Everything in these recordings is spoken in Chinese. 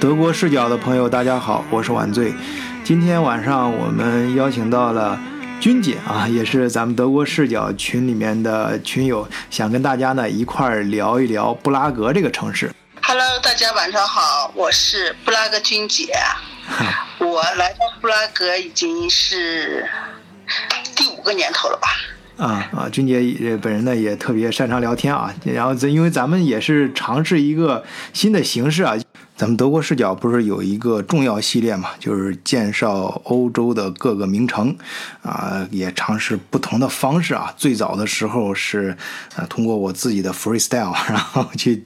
德国视角的朋友，大家好，我是晚醉。今天晚上我们邀请到了君姐啊，也是咱们德国视角群里面的群友，想跟大家呢一块儿聊一聊布拉格这个城市。Hello，大家晚上好，我是布拉格君姐。我来到布拉格已经是第五个年头了吧？啊啊，君姐呃本人呢也特别擅长聊天啊，然后这因为咱们也是尝试一个新的形式啊，咱们德国视角不是有一个重要系列嘛，就是介绍欧洲的各个名城，啊，也尝试不同的方式啊。最早的时候是呃通过我自己的 freestyle，然后去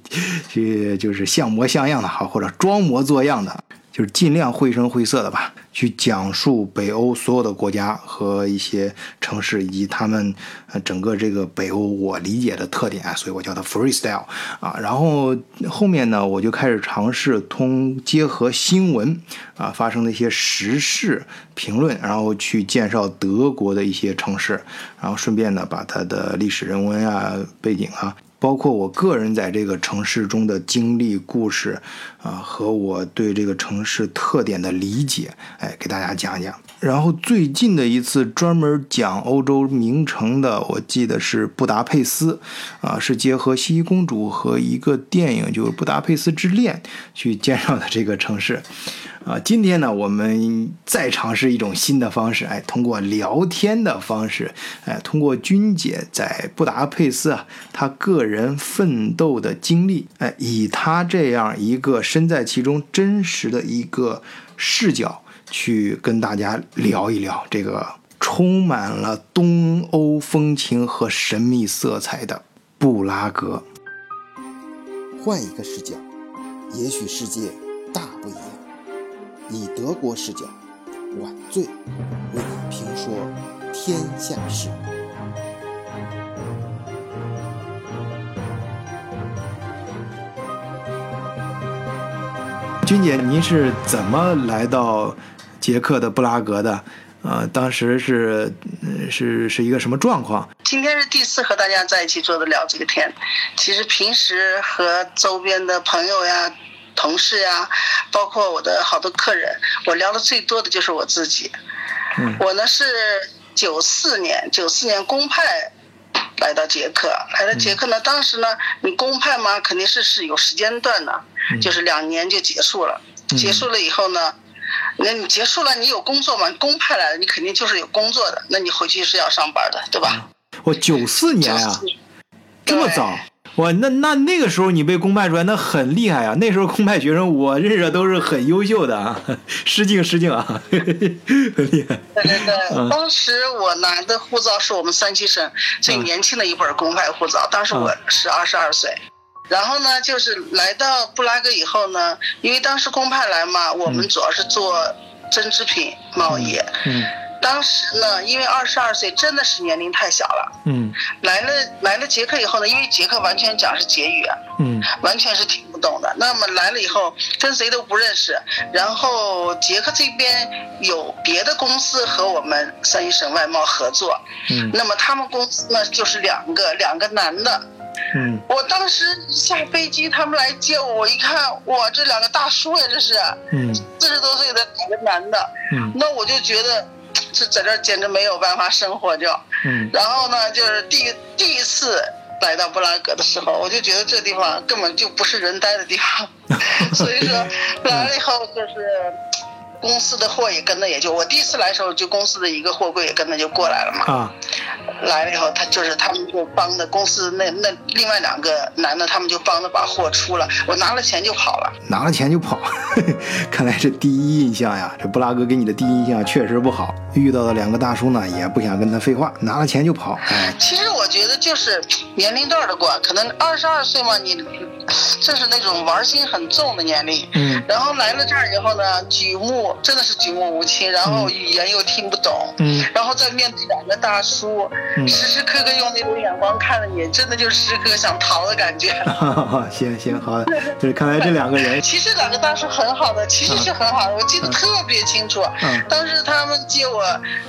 去就是像模像样的哈，或者装模作样的。就是尽量绘声绘色的吧，去讲述北欧所有的国家和一些城市以及他们呃整个这个北欧我理解的特点，所以我叫它 freestyle 啊。然后后面呢，我就开始尝试通结合新闻啊发生的一些时事评论，然后去介绍德国的一些城市，然后顺便呢把它的历史人文啊背景啊。包括我个人在这个城市中的经历、故事，啊，和我对这个城市特点的理解，哎，给大家讲讲。然后最近的一次专门讲欧洲名城的，我记得是布达佩斯，啊，是结合茜茜公主和一个电影，就是《布达佩斯之恋》去介绍的这个城市。啊，今天呢，我们再尝试一种新的方式，哎，通过聊天的方式，哎，通过君姐在布达佩斯啊，她个人奋斗的经历，哎，以她这样一个身在其中真实的一个视角，去跟大家聊一聊这个充满了东欧风情和神秘色彩的布拉格。换一个视角，也许世界大不一样。以德国视角，晚醉为你评说天下事。君姐，您是怎么来到捷克的布拉格的？呃，当时是呃是是一个什么状况？今天是第四和大家在一起坐着聊这个天。其实平时和周边的朋友呀、同事呀，包括我的好多客人，我聊的最多的就是我自己。嗯我呢是九四年，九四年公派来到捷克，来到捷克呢，当时呢，你公派嘛，肯定是是有时间段的，就是两年就结束了。结束了以后呢，那你结束了，你有工作嘛？公派来了，你肯定就是有工作的，那你回去是要上班的，对吧？我九四年啊，这么早？哇，那那那个时候你被公派出来，那很厉害啊！那时候公派学生我认识的都是很优秀的啊，失敬失敬啊，很厉害。对对对，嗯当时我拿的护照是我们山西省最年轻的一本公派护照，当时我是二十二岁。然后呢，就是来到布拉格以后呢，因为当时公派来嘛，我们主要是做针织品贸易。嗯当时呢，因为二十二岁真的是年龄太小了，嗯来了来了捷克以后呢，因为捷克完全讲是捷语啊，嗯完全是听不懂的。那么来了以后，跟谁都不认识。然后捷克这边有别的公司和我们山西省外贸合作，嗯那么他们公司呢就是两个两个男的。嗯我当时下飞机，他们来接我，我一看，哇，这两个大叔呀，这是嗯四十多岁的两个男的。嗯那我就觉得，这在这儿简直没有办法生活就。嗯然后呢，就是第第一次来到布拉格的时候，我就觉得这地方根本就不是人待的地方，所以说来了以后就是公司的货也跟着也就我第一次来的时候，就公司的一个货柜也跟着就过来了嘛。啊来了以后，他就是他们就帮着公司那那另外两个男的，他们就帮着把货出了，我拿了钱就跑了。拿了钱就跑，看来这第一印象呀，这布拉格给你的第一印象确实不好。遇到的两个大叔呢，也不想跟他废话，拿了钱就跑。哎，其实我觉得就是年龄段的关，可能二十二岁嘛，你这是那种玩心很重的年龄。嗯然后来了这儿以后呢，举目真的是举目无亲，然后语言又听不懂，嗯。然后再面对两个大叔，嗯。时时刻刻用那种眼光看着你，真的就是时刻想逃的感觉。哈 哈哈，行行好，就是看来这两个人，其实两个大叔很好的，其实是很好的，我记得特别清楚。嗯。当时他们接我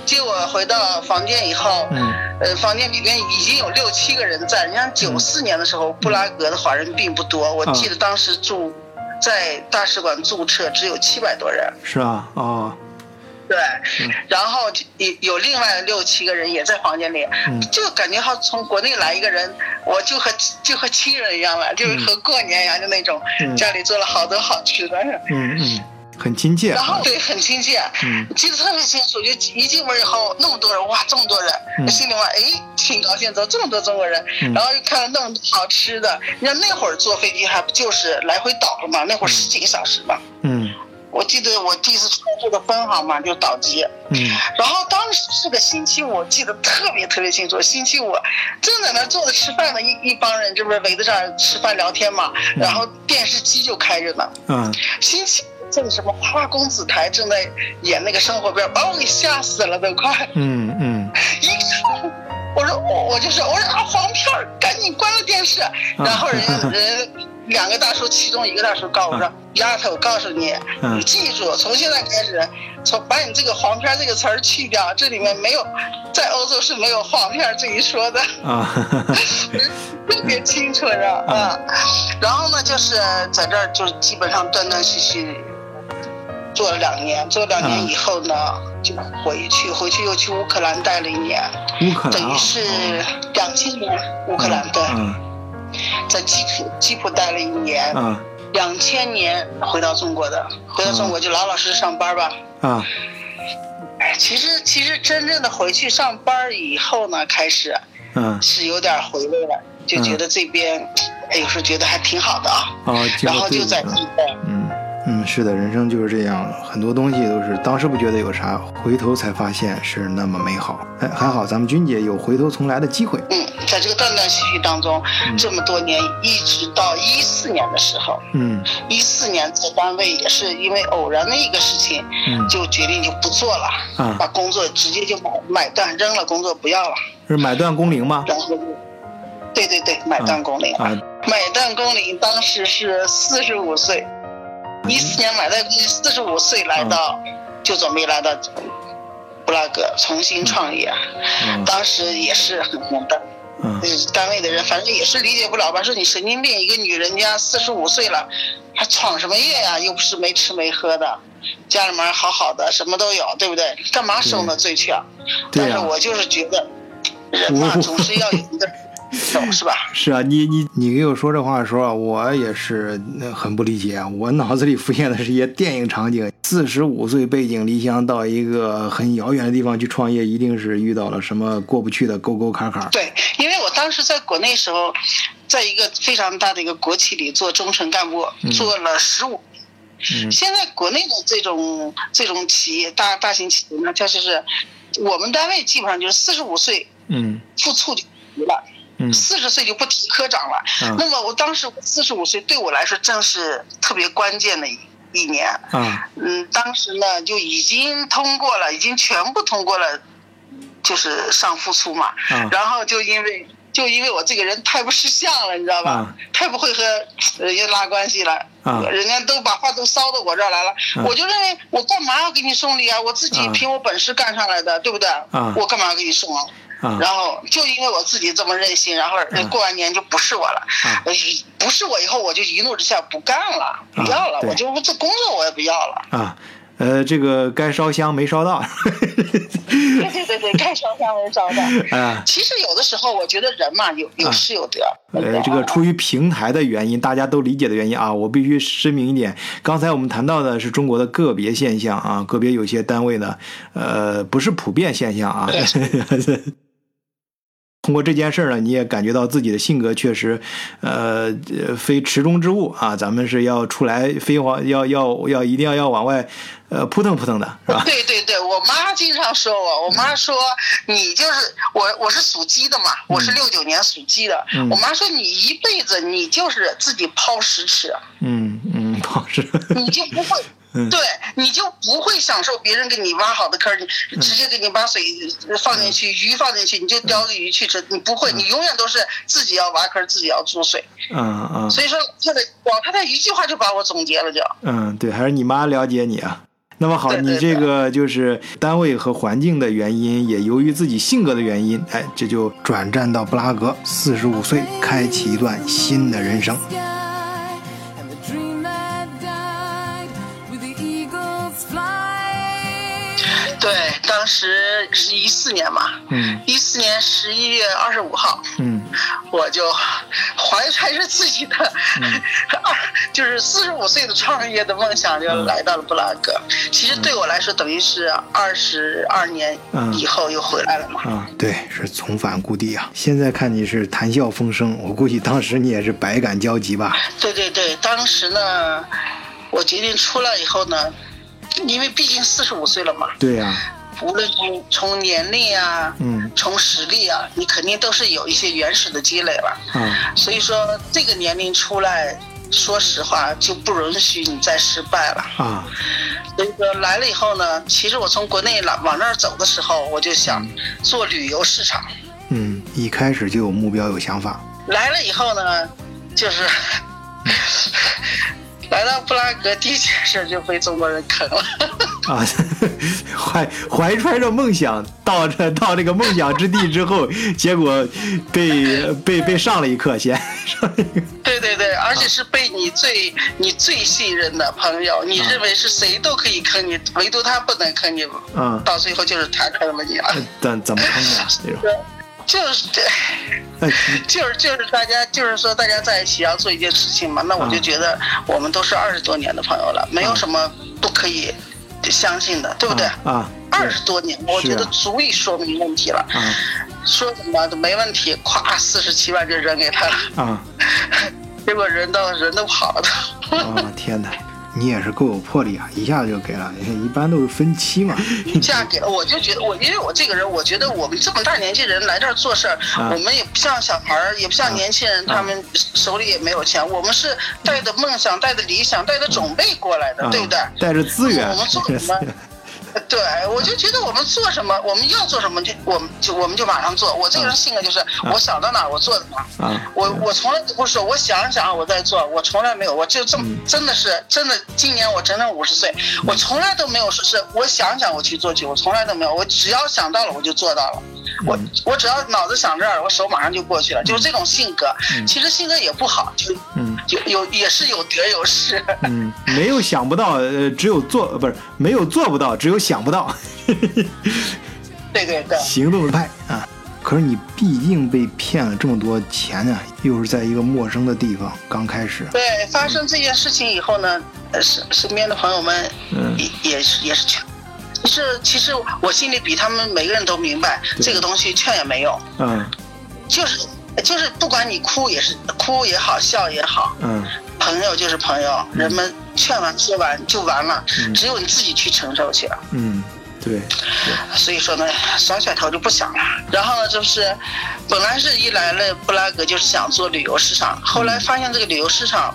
接我回到房间以后，嗯。呃，房间里面已经有六七个人在。你像九四年的时候，布拉格的华人并不多，我记得当时住在大使馆注册只有七百多人。是啊，哦，对，然后有有另外六七个人也在房间里，嗯。就感觉好像从国内来一个人，我就和就和亲人一样了，就是和过年一样，就那种、嗯。家里做了好多好吃的。嗯嗯，很亲切啊，然后对，很亲切，嗯记得特别清楚。就一进门以后，那么多人，哇，这么多人，嗯心里话，哎，挺高兴，怎么这么多中国人？嗯然后又看了那么多好吃的。你看那会儿坐飞机还不就是来回倒了嘛？那会儿十几个小时嘛。嗯我记得我第一次出来这个分行嘛，就倒机。嗯然后当时是个星期五，我记得特别特别清楚。星期五正在那坐着吃饭呢，一一帮人这不是围在这儿吃饭聊天嘛，然后电视机就开着呢。嗯星期五这个什么花公子台正在演那个生活片，把我给吓死了都快。嗯嗯一看，我说我我就说我说啊黄片儿，赶紧关了电视。然后人家 人两个大叔，其中一个大叔告诉我说：“丫头，我告诉你，嗯你记住，从现在开始，从把你这个黄片这个词儿去掉，这里面没有，在欧洲是没有黄片这一说的。”啊，特别清楚的啊。然后呢，就是在这儿就基本上断断续续做了两年，做两年以后呢，就回去，回去又去乌克兰待了一年，乌克兰啊，等于是两千年乌克兰对，嗯。在基辅基辅待了一年，嗯。两千年回到中国的，回到中国就老老实实上班吧。啊哎，其实其实真正的回去上班以后呢，开始嗯。是有点回味了，就觉得这边，哎，有时候觉得还挺好的啊。哦，然后就在这边，嗯嗯，是的，人生就是这样，很多东西都是当时不觉得有啥，回头才发现是那么美好。哎，还好咱们君姐有回头重来的机会。嗯，在这个断断续续当中，这么多年，一直到一四年的时候，嗯一四年在单位也是因为偶然的一个事情，嗯，就决定就不做了，啊把工作直接就买买断扔了，工作不要了，是买断工龄吗？然后就，对对对，买断工龄，啊买断工龄当时是四十五岁，一四年买断工龄，四十五岁来到，就准备来到布拉格重新创业，嗯当时也是很红的。嗯单位的人，反正也是理解不了吧？说你神经病，一个女人家四十五岁了，还闯什么业呀？又不是没吃没喝的，家里面好好的，什么都有，对不对？干嘛受那罪去啊？但是我就是觉得，人嘛，总是要有一个懂是吧？是啊，你你你给我说这话的时候啊，我也是呃很不理解啊。我脑子里浮现的是一些电影场景：四十五岁背井离乡到一个很遥远的地方去创业，一定是遇到了什么过不去的沟沟坎坎。对，因为我当时在国内时候，在一个非常大的一个国企里做中层干部，做了十五。嗯现在国内的这种这种企业，大大型企业呢，它就是我们单位基本上就是四十五岁嗯副处就提了，嗯四十岁就不提科长了。嗯那么我当时四十五岁对我来说正是特别关键的一一年。啊嗯，当时呢就已经通过了，已经全部通过了，就是上副处嘛。嗯然后就因为就因为我这个人太不识相了，你知道吧？嗯太不会和人家拉关系了。啊人家都把话都捎到我这儿来了，啊我就认为我干嘛要给你送礼啊？我自己啊凭我本事干上来的，对不对？啊我干嘛要给你送啊？啊然后就因为我自己这么任性，然后啊过完年就不是我了，不是我以后我就一怒之下不干了，不要了，对我就这工作我也不要了。啊，呃，这个该烧香没烧到。对对对对，该烧香没烧到。啊。其实有的时候我觉得人嘛，有有失有得。呃，这个出于平台的原因，大家都理解的原因啊，我必须声明一点，刚才我们谈到的是中国的个别现象啊，个别有些单位呢，呃，不是普遍现象啊。通过这件事儿呢，你也感觉到自己的性格确实，呃，呃非池中之物啊，咱们是要出来飞黄，要要要一定要要往外，呃，扑腾扑腾的，是吧？对对对，我妈经常说我，我妈说你就是我，我是属鸡的嘛，我是六九年属鸡的。嗯我妈说你一辈子你就是自己抛食吃，嗯嗯，不好是，你就不会。嗯对，你就不会享受别人给你挖好的坑，你直接给你把水放进去，鱼放进去，你就叼着鱼去吃，你不会，你永远都是自己要挖坑，自己要注水。嗯嗯所以说，这个老太太一句话就把我总结了，就。嗯，对，还是你妈了解你啊。那么好，你这个就是单位和环境的原因，也由于自己性格的原因，哎，这就转战到布拉格，四十五岁开启一段新的人生。当时是一四年嘛，嗯一四年十一月二十五号，嗯我就怀揣着自己的 二，就是四十五岁的创业的梦想，就来到了布拉格。其实对我来说，等于是二十二年以后又回来了嘛。啊，对，是重返故地啊。现在看你是谈笑风生，我估计当时你也是百感交集吧？对对对，当时呢，我决定出来以后呢，因为毕竟四十五岁了嘛，对呀、无论从从年龄啊，嗯从实力啊，你肯定都是有一些原始的积累了。嗯，所以说这个年龄出来，说实话就不允许你再失败了。啊，所以说来了以后呢，其实我从国内来往那儿走的时候，我就想做旅游市场。嗯，一开始就有目标有想法，来了以后呢，就是来到布拉格第一件事就被中国人坑了。啊，怀怀揣着梦想到这到这个梦想之地之后，结果被被被上了一课，先 上了一课。对对对，而且是被你最你最信任的朋友，你认为是谁都可以坑你，唯独他不能坑你，嗯，到最后就是他坑了你了。怎怎么坑的？就是对。哎，就是就是大家就是说大家在一起要做一件事情嘛，那我就觉得我们都是二十多年的朋友了，没有什么不可以相信的，对不对？啊，二十多年，我觉得足以说明问题了。啊 说什么都没问题，咵四十七万就扔给他了，啊 结果人都人都跑了。啊！天哪，你也是够有魄力啊，一下子就给了，一般都是分期嘛。一下给了，我就觉得我，因为我这个人，我觉得我们这么大年纪人来这儿做事儿，啊我们也不像小孩儿，也不像年轻人，他们手里也没有钱，我们是带着梦想、带着理想、带着准备过来的，啊对不对？带着资源我们做什么？对，我就觉得我们做什么，我们要做什么就我们就我们就马上做。我这个人性格就是，我想到哪儿我做到哪儿。啊，我我从来都不是，我想想我再做，我从来没有，我就这么嗯。真的是真的，今年我整整五十岁，我从来都没有说是我想想我去做去，我从来都没有，我只要想到了我就做到了，我嗯。我只要脑子想这儿，我手马上就过去了，就是这种性格。其实性格也不好，就嗯。有有也是有得有失。嗯，没有想不到，呃，只有做，呃不是没有做不到，只有想不到。对对对。行动派啊。可是你毕竟被骗了这么多钱呢、又是在一个陌生的地方，刚开始，对，发生这件事情以后呢，呃，身身边的朋友们嗯。也也是也是劝，其实其实我心里比他们每个人都明白，这个东西劝也没用，嗯。就是就是不管你哭也是哭也好，笑也好，嗯。朋友就是朋友，人们劝完说完就完了，嗯只有你自己去承受去了。嗯，对，所以说呢，甩甩头就不想了。然后呢，就是本来是一来了布拉格就是想做旅游市场，后来发现这个旅游市场。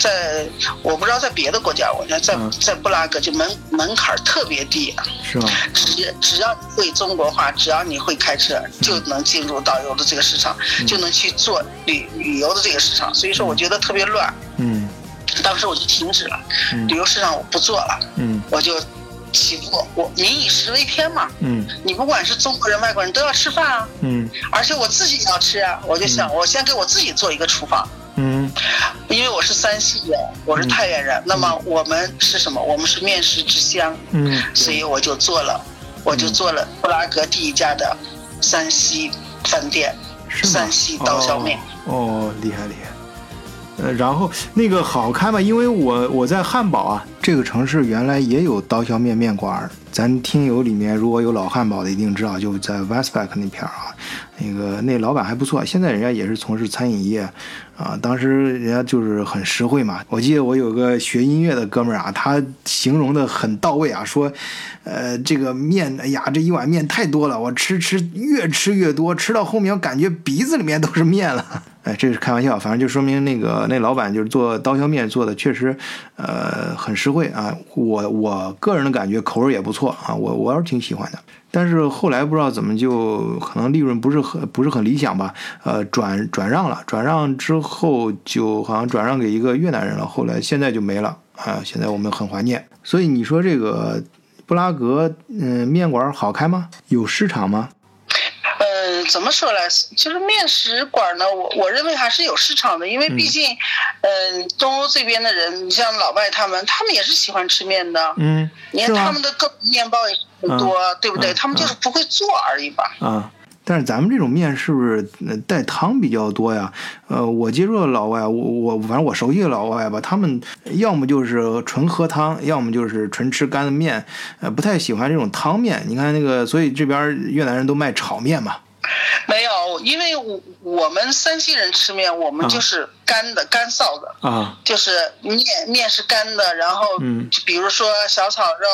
在我不知道在别的国家，我觉得在嗯在布拉格就门门槛特别低，是吧？只只要你会中国话，只要你会开车，就能进入导游的这个市场，就能去做旅旅游的这个市场。所以说，我觉得特别乱，嗯当时我就停止了嗯。旅游市场，我不做了，嗯。我就起步，我民以食为天嘛。嗯。你不管是中国人、外国人都要吃饭啊，嗯。而且我自己也要吃啊。我就想，我先给我自己做一个厨房，嗯。因为我是山西人，我是太原人，那么我们是什么？我们是面食之乡，嗯所以我就做了，我就做了布拉格第一家的山西饭店，山西刀削面。哦，哦，厉害厉害。呃，然后那个好开吗？因为我我在汉堡啊，这个城市原来也有刀削面面馆。咱听友里面如果有老汉堡的，一定知道，就在 Westback 那片儿啊，那个那老板还不错，现在人家也是从事餐饮业啊。当时人家就是很实惠嘛。我记得我有个学音乐的哥们儿啊，他形容的很到位啊，说，呃，这个面，哎呀，这一碗面太多了，我吃吃越吃越多，吃到后面我感觉鼻子里面都是面了。哎，这是开玩笑，反正就说明那个那老板就是做刀削面做的确实，呃，很实惠啊。我我个人的感觉口味也不错啊，我我是挺喜欢的。但是后来不知道怎么就可能利润不是很不是很理想吧，呃，转转让了，转让之后就好像转让给一个越南人了，后来现在就没了啊。现在我们很怀念。所以你说这个布拉格，嗯、面馆好开吗？有市场吗？嗯，怎么说呢？就是面食馆呢，我我认为还是有市场的，因为毕竟，嗯，东欧这边的人，你像老外他们，他们也是喜欢吃面的。嗯，你看他们的各面包也很多，对不对？嗯他们就是不会做而已吧。啊。但是咱们这种面是不是带汤比较多呀？呃，我接触的老外，我我反正我熟悉的老外吧，他们要么就是纯喝汤，要么就是纯吃干的面，呃，不太喜欢这种汤面。你看那个，所以这边越南人都卖炒面嘛。没有，因为我我们山西人吃面，我们就是干的、干臊的。啊，就是面面是干的，然后嗯比如说小炒肉，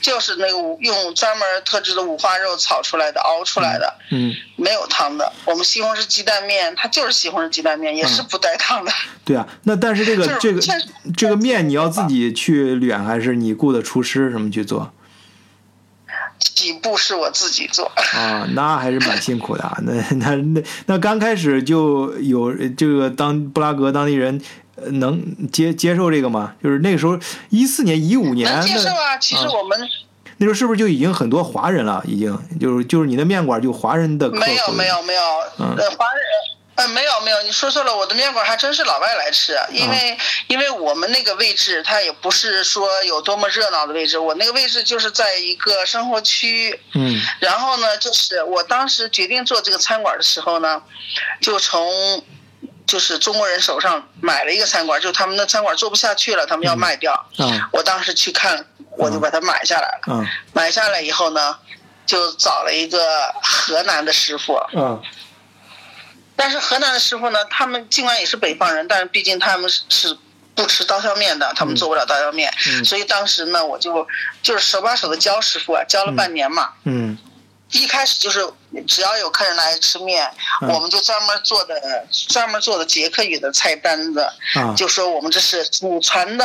就是那个用专门特制的五花肉炒出来的、熬出来的，嗯，没有汤的。我们西红柿鸡蛋面，它就是西红柿鸡蛋面，也是不带汤的。对啊。那但是这个就是这个这个面你要自己去卷，还是你雇的厨师什么去做？几步是我自己做，啊，那还是蛮辛苦的啊。那那那那刚开始就有这个当布拉格当地人呃能接接受这个吗？就是那个时候一四年一五年能接受啊。其实我们那时候是不是就已经很多华人了？已经就是就是你的面馆就华人的没有没有没有，嗯呃，华人。呃，没有没有，你说错了，我的面馆还真是老外来吃，因为、因为我们那个位置，它也不是说有多么热闹的位置，我那个位置就是在一个生活区，嗯然后呢，就是我当时决定做这个餐馆的时候呢，就从就是中国人手上买了一个餐馆，就他们的餐馆做不下去了，他们要卖掉。啊我当时去看，我就把它买下来了。啊买下来以后呢，就找了一个河南的师傅。啊但是河南的师傅呢，他们尽管也是北方人，但是毕竟他们是是不吃刀削面的，他们做不了刀削面，嗯。所以当时呢，我就就是手把手的教师傅啊，教了半年嘛。嗯。一开始就是只要有客人来吃面，嗯我们就专门做的专门做的捷克语的菜单子，啊。就说我们这是祖传的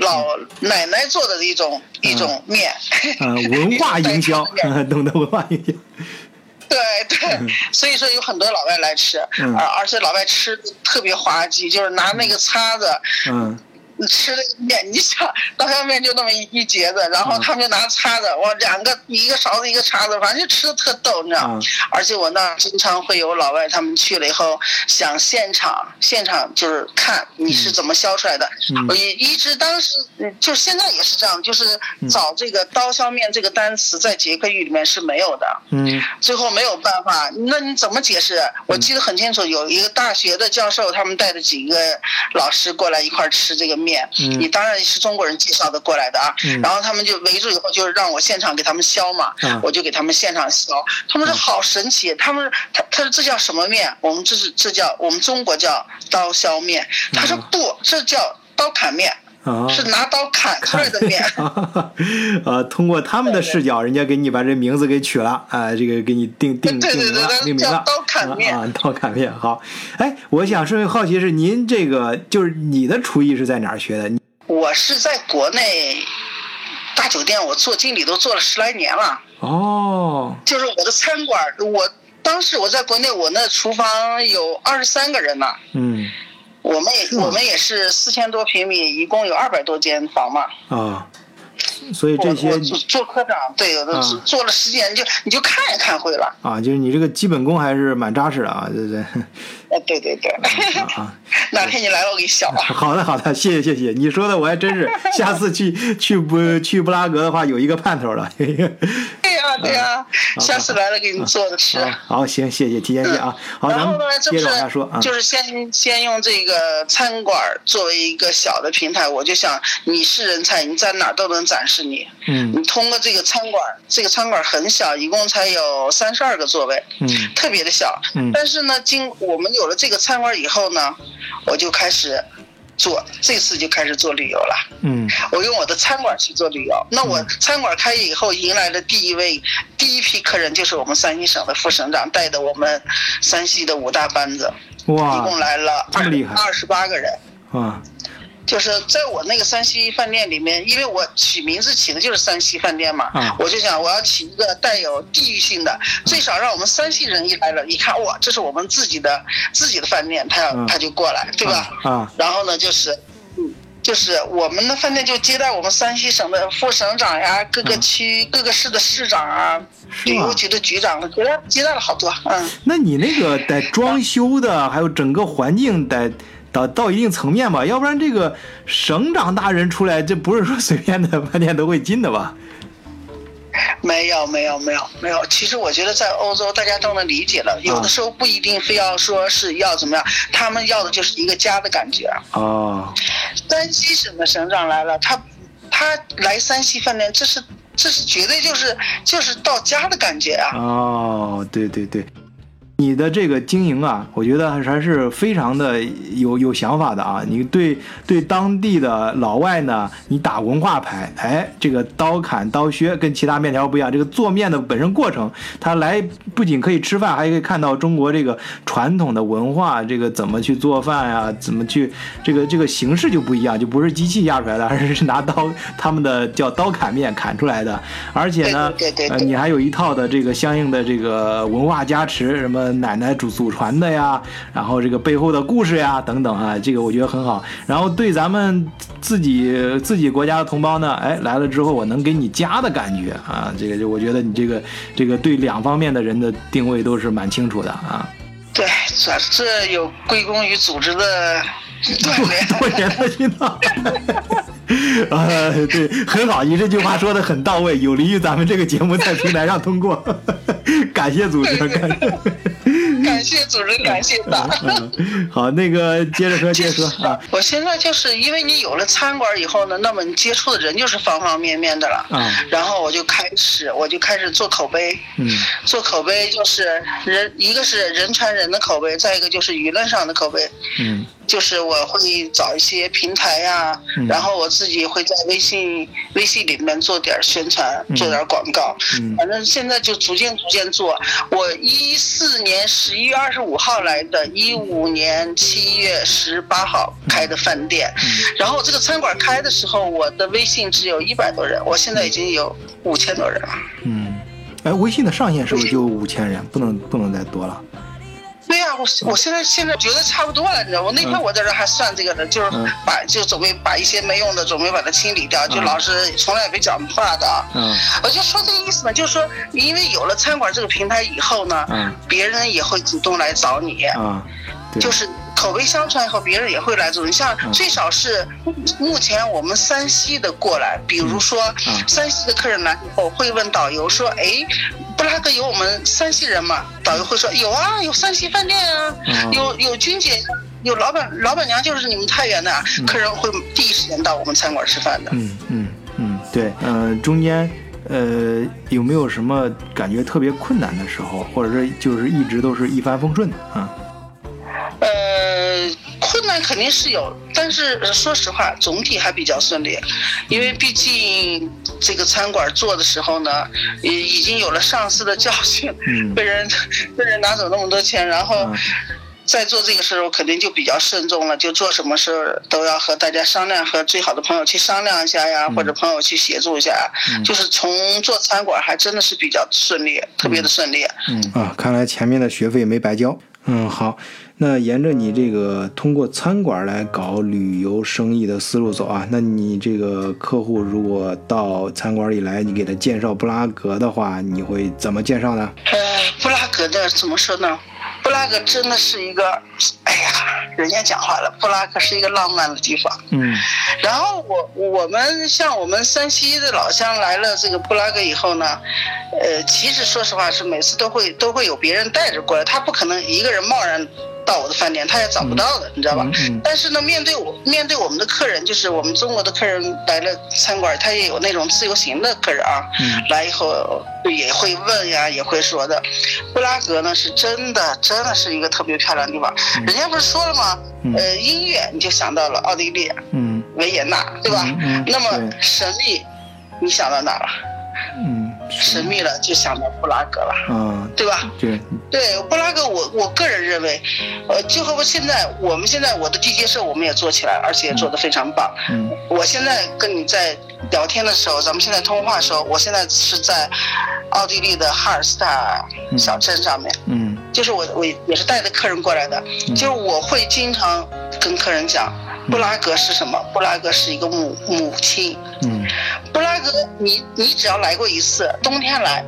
老奶奶做的一种、一种面，啊，文化营销 懂得文化营销。对对，所以说有很多老外来吃，嗯。而而且老外吃得特别滑稽，就是拿那个叉子。嗯吃那个面，你想刀削面就那么一一截子，然后嗯他们就拿叉子，哇，两个一个勺子一个叉子，反正就吃的特逗，你知道吗？啊而且我那儿经常会有老外，他们去了以后想现场现场就是看你是怎么削出来的。嗯我一一直当时嗯就是现在也是这样，就是嗯找这个刀削面这个单词在捷克语里面是没有的。嗯最后没有办法，那你怎么解释？我记得很清楚，有一个大学的教授，他们带着几个老师过来一块儿吃这个面。嗯你当然是中国人介绍的过来的啊。嗯然后他们就围住以后，就是让我现场给他们削嘛，嗯我就给他们现场削。他们说好神奇，他们他他说这叫什么面？我们这是这叫我们中国叫刀削面。他说嗯不，这叫刀砍面，啊，是拿刀砍出来的面。啊，通过他们的视角，人家给你把这名字给取了，啊，这个给你定定定名了，叫刀砍面啊，啊刀砍面。好，哎，我想是好奇是您这个就是你的厨艺是在哪儿学的？我是在国内大酒店，我做经理都做了十来年了。哦，就是我的餐馆，我当时我在国内，我那厨房有二十三个人呢。嗯我们也我们也是四千多平米，一共有二百多间房嘛。啊，所以这些我做做科长，对，我都啊做做了十几年，你就你就看也看会了。啊，就是你这个基本功还是蛮扎实的啊，对对。哎，对对对，啊 哪天你来了，我给你削啊。好的，好的，谢谢，谢谢。你说的我还真是，下次去去不去布拉格的话，有一个盼头了。对呀对呀，下次来了给你做的吃。好，好，行，谢谢，提前谢啊。好，然后呢，这不接着往下说啊。就是先先用这个餐馆作为一个小的平台，我就想你是人才，你在哪儿都能展示你。嗯你通过这个餐馆，这个餐馆很小，一共才有三十二个座位，嗯特别的小。嗯但是呢，经我们有了这个餐馆以后呢，我就开始做，这次就开始做旅游了。嗯我用我的餐馆去做旅游。那我餐馆开业以后，迎来的第一位、第一批客人就是我们山西省的副省长带的我们山西的五大班子，哇一共来了二十八个人。啊就是在我那个山西饭店里面，因为我起名字起的就是山西饭店嘛，啊我就想我要起一个带有地域性的，最少让我们山西人一来了，一看哇，这是我们自己的自己的饭店，他要、嗯他就过来，对吧？啊然后呢，就是，嗯，就是我们的饭店就接待我们山西省的副省长呀，各个区、各个市的市长啊，旅游局的局长，接待接待了好多。嗯，那你那个得装修的，还有整个环境得到到一定层面吧，要不然这个省长大人出来，这不是说随便的饭店都会进的吧？没有没有没有没有，其实我觉得在欧洲大家都能理解了，有的时候不一定非要说是要怎么样，他们要的就是一个家的感觉。哦，山西省的省长来了，他他来山西饭店，这是这是绝对就是就是到家的感觉啊。哦，对对对。你的这个经营啊，我觉得还是非常的有有想法的啊。你对对当地的老外呢，你打文化牌，哎，这个刀砍刀削跟其他面条不一样。这个做面的本身过程，他来不仅可以吃饭，还可以看到中国这个传统的文化，这个怎么去做饭呀，怎么去这个这个形式就不一样，就不是机器压出来的，而是拿刀他们的叫刀砍面砍出来的。而且呢，呃，你还有一套的这个相应的这个文化加持，什么。奶奶祖祖传的呀，然后这个背后的故事呀，等等啊，这个我觉得很好。然后对咱们自己自己国家的同胞呢，哎，来了之后我能给你家的感觉啊，这个就我觉得你这个这个对两方面的人的定位都是蛮清楚的啊。对，这这有归功于组织的多年的熏陶。啊，对，很好，你这句话说的很到位，有利于咱们这个节目在平台上通过。感谢组织，感谢，感谢组织，感谢党。好，那个接着说，接着说啊。我现在就是因为你有了餐馆以后呢，那么你接触的人就是方方面面的了。啊。然后我就开始，我就开始做口碑。嗯。做口碑就是人，一个是人传人的口碑，再一个就是舆论上的口碑。嗯。就是我会找一些平台呀，然后我自己会在微信微信里面做点宣传，做点广告。反正现在就逐渐逐渐做。我一四年十一月二十五号来的，一五年七月十八号开的饭店。然后这个餐馆开的时候，我的微信只有一百多人，我现在已经有五千多人了。嗯，哎，微信的上限是不是就五千人？不能不能再多了？对呀，我我现在现在觉得差不多了，你知道我那天我在这还算这个呢，就是把就准备把一些没用的准备把它清理掉，就老是从来也没讲话的。嗯，我就说这个意思呢，就是说，因为有了餐馆这个平台以后呢，嗯，别人也会主动来找你。啊，就是口碑相传以后，别人也会来找你。像最少是目前我们山西的过来，比如说山西的客人来以后会问导游说：“哎。”布拉格有我们山西人嘛？导游会说有啊，有山西饭店啊，有有军姐，有老板老板娘就是你们太原的，客人会第一时间到我们餐馆吃饭的。嗯嗯嗯，对，呃，中间呃有没有什么感觉特别困难的时候，或者是就是一直都是一帆风顺的啊？呃，困难肯定是有，但是说实话，总体还比较顺利，因为毕竟这个餐馆做的时候呢，已已经有了上司的教训，被人被人拿走那么多钱，然后在做这个时候肯定就比较慎重了，就做什么事儿都要和大家商量，和最好的朋友去商量一下呀，或者朋友去协助一下，就是从做餐馆还真的是比较顺利，特别的顺利。嗯啊，看来前面的学费没白交。嗯，好。那沿着你这个通过餐馆来搞旅游生意的思路走啊，那你这个客户如果到餐馆里来，你给他介绍布拉格的话，你会怎么介绍呢？呃，布拉格的怎么说呢？布拉格真的是一个，哎呀，人家讲话了，布拉格是一个浪漫的地方。嗯。然后我我们像我们山西的老乡来了这个布拉格以后呢，呃，其实说实话是每次都会都会有别人带着过来，他不可能一个人贸然。到我的饭店，他也找不到的，你知道吧？但是呢，面对我面对我们的客人，就是我们中国的客人来了餐馆，他也有那种自由行的客人啊，来以后也会问呀，也会说的。布拉格呢，是真的，真的是一个特别漂亮的地方。人家不是说了吗？呃，音乐你就想到了奥地利，嗯，维也纳，对吧？那么神秘，你想到哪了？嗯。神秘了，就想到布拉格了，嗯，对吧？对，对，布拉格，我我个人认为，呃，就和我现在，我们现在我的地接社我们也做起来，而且也做得非常棒。嗯，我现在跟你在聊天的时候，咱们现在通话的时候，我现在是在奥地利的哈尔斯塔小镇上面。嗯，就是我我也是带着客人过来的，就是我会经常跟客人讲，布拉格是什么？布拉格是一个母母亲。嗯布拉格，你你只要来过一次，冬天来，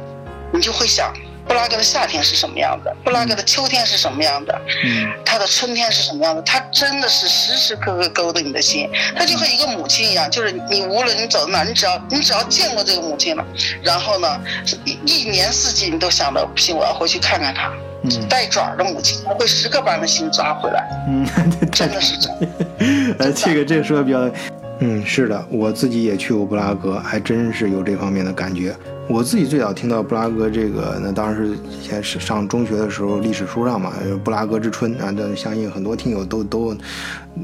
你就会想布拉格的夏天是什么样的，布拉格的秋天是什么样的，嗯。它的春天是什么样的？它真的是时时刻刻勾着你的心，它就和一个母亲一样，就是你无论你走到哪，你只要你只要见过这个母亲了，然后呢，一一年四季你都想着不行，我要回去看看她。嗯。带爪的母亲，会时刻把人的心抓回来，嗯，真的是这样。呃，这个这个说的比较，嗯，是的，我自己也去过布拉格，还真是有这方面的感觉。我自己最早听到布拉格这个，那当然是先是上中学的时候，历史书上嘛，布拉格之春啊，这相信很多听友都都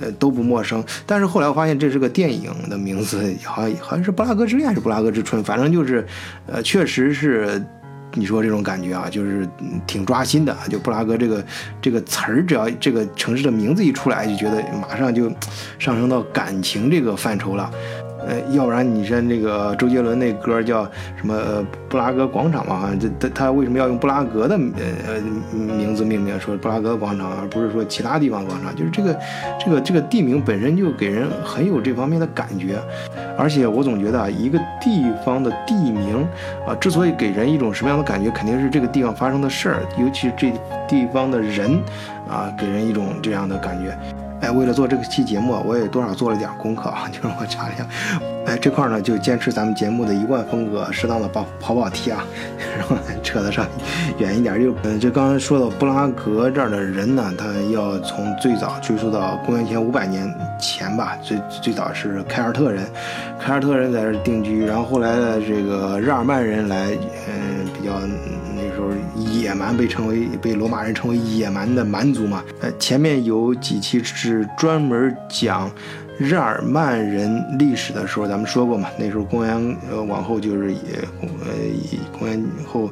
呃都不陌生。但是后来我发现这是个电影的名字，好像好像是布拉格之恋还是布拉格之春，反正就是，呃，确实是。你说这种感觉啊，就是挺抓心的。就布拉格这个这个词儿，只要这个城市的名字一出来，就觉得马上就上升到感情这个范畴了。呃，要不然你像那个周杰伦那歌叫什么呃布拉格广场嘛？好像这他他为什么要用布拉格的呃呃名字命名？说布拉格广场，而不是说其他地方广场？就是这个这个这个地名本身就给人很有这方面的感觉。而且我总觉得啊，一个地方的地名啊，之所以给人一种什么样的感觉，肯定是这个地方发生的事儿，尤其是这地方的人啊，给人一种这样的感觉。哎，为了做这个期节目，我也多少做了点功课啊，就是我查一下，哎，这块呢就坚持咱们节目的一贯风格，适当的跑跑跑题啊，然后扯得上 远一点。就嗯，这刚才说到布拉格这儿的人呢，他要从最早追溯到公元前五百年前吧，最最早是凯尔特人，凯尔特人在这定居，然后后来的这个日耳曼人来，嗯，比较。野蛮被称为被罗马人称为野蛮的蛮族嘛，呃，前面有几期是专门讲日耳曼人历史的时候，咱们说过嘛，那时候公元呃往后就是也呃公元后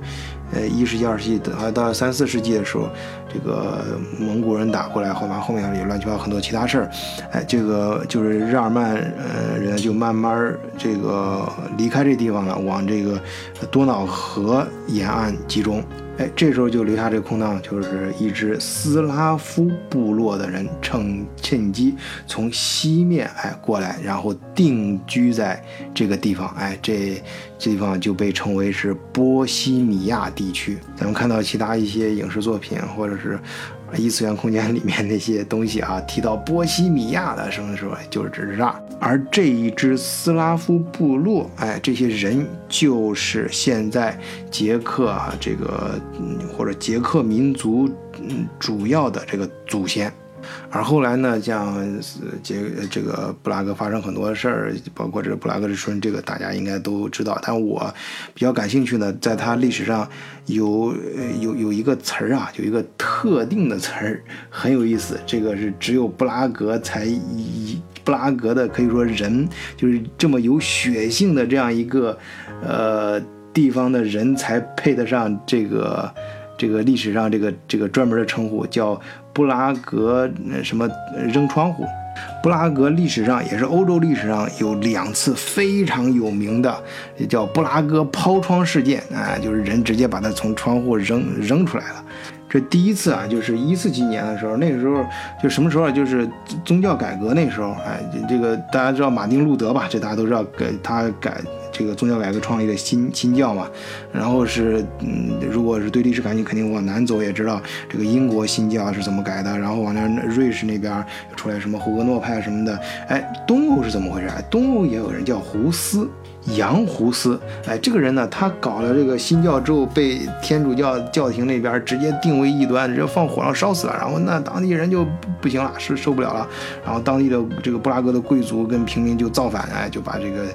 呃一世纪二世纪到到三四世纪的时候，这个蒙古人打过来，后完后面也乱七八糟很多其他事儿，哎，这个就是日耳曼呃人就慢慢这个离开这地方了，往这个多瑙河沿岸集中。哎，这时候就留下这个空档，就是一支斯拉夫部落的人趁趁机从西面哎过来，然后定居在这个地方，哎，这这地方就被称为是波西米亚地区。咱们看到其他一些影视作品或者是异次元空间里面那些东西啊，提到波西米亚的什么时候，就是指这儿。而这一支斯拉夫部落，哎，这些人就是现在捷克啊，这个嗯或者捷克民族嗯主要的这个祖先。而后来呢，像捷这个布拉格发生很多事儿，包括这个布拉格之春，这个大家应该都知道。但我比较感兴趣呢，在它历史上有有有一个词儿啊，有一个特定的词儿很有意思，这个是只有布拉格才一布拉格的可以说人就是这么有血性的这样一个呃地方的人才配得上这个这个历史上这个这个专门的称呼，叫布拉格什么扔窗户。布拉格历史上也是欧洲历史上有两次非常有名的，叫布拉格抛窗事件啊，就是人直接把它从窗户扔扔出来了。这第一次啊，就是一四几年的时候，那个时候就什么时候？就是宗教改革那时候，哎，这个大家知道马丁路德吧？这大家都知道，给他改这个宗教改革创立的新新教嘛。然后是，嗯，如果是对历史感兴趣，肯定往南走也知道这个英国新教是怎么改的。然后往那瑞士那边出来什么胡格诺派什么的。哎，东欧是怎么回事？东欧也有人叫胡斯。杨胡斯，哎，这个人呢，他搞了这个新教之后，被天主教教廷那边直接定为异端，直接放火上烧死了。然后那当地人就不行了，是受不了了。然后当地的这个布拉格的贵族跟平民就造反，哎，就把这个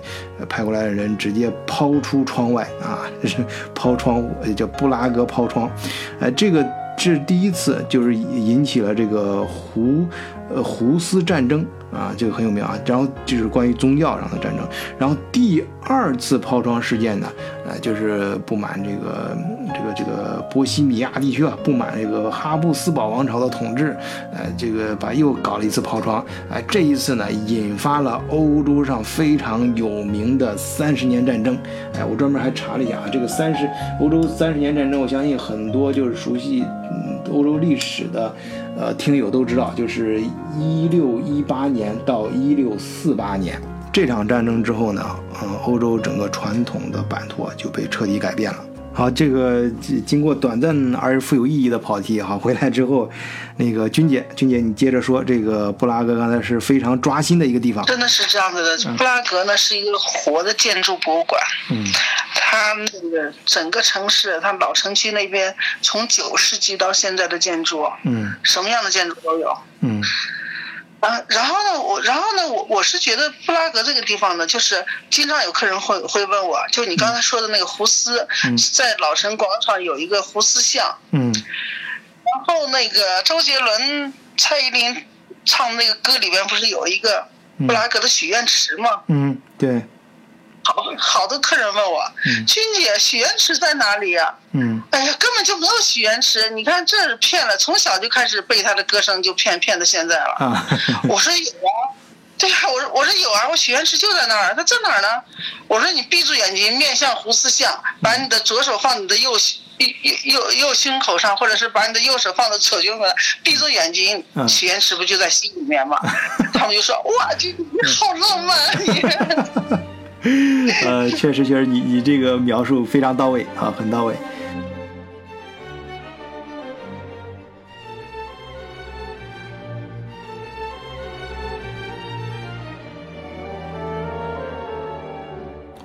派过来的人直接抛出窗外啊，是抛窗，叫布拉格抛窗。哎，这个这是第一次，就是引起了这个胡呃胡斯战争。啊，这个很有名啊。然后就是关于宗教上的战争。然后第二次抛窗事件呢，呃，就是不满这个这个这个波西米亚地区啊，不满这个哈布斯堡王朝的统治，呃，这个把又搞了一次抛窗。哎，这一次呢，引发了欧洲上非常有名的三十年战争。哎，我专门还查了一下啊，这个三十欧洲三十年战争，我相信很多就是熟悉嗯。欧洲历史的呃听友都知道，就是一六一八年到一六四八年这场战争之后呢，嗯，欧洲整个传统的版图就被彻底改变了。好，这个经过短暂而富有意义的跑题，哈，回来之后，那个君姐，君姐，你接着说，这个布拉格刚才是非常抓心的一个地方，真的是这样子的。布拉格呢是一个活的建筑博物馆，嗯，它那个整个城市，它老城区那边从九世纪到现在的建筑，嗯，什么样的建筑都有，嗯。啊，然后呢，我然后呢，我我是觉得布拉格这个地方呢，就是经常有客人会会问我，就你刚才说的那个胡斯，在老城广场有一个胡斯像，嗯，然后那个周杰伦、蔡依林唱那个歌里边不是有一个布拉格的许愿池吗？嗯，对。好好多客人问我，君姐，许愿池在哪里呀？嗯，哎呀，根本就没有许愿池，你看这是骗了，从小就开始被他的歌声，就骗骗到现在了。啊，我说有啊，对呀，我说我说有啊，我许愿池就在那儿，他在哪儿呢？我说你闭住眼睛，面向胡思像，把你的左手放你的右右右右胸口上，或者是把你的右手放在左胸口，闭住眼睛，许愿池不就在心里面吗？他们就说哇，君你好浪漫你。呃，确实，确实，你你这个描述非常到位啊，很到位。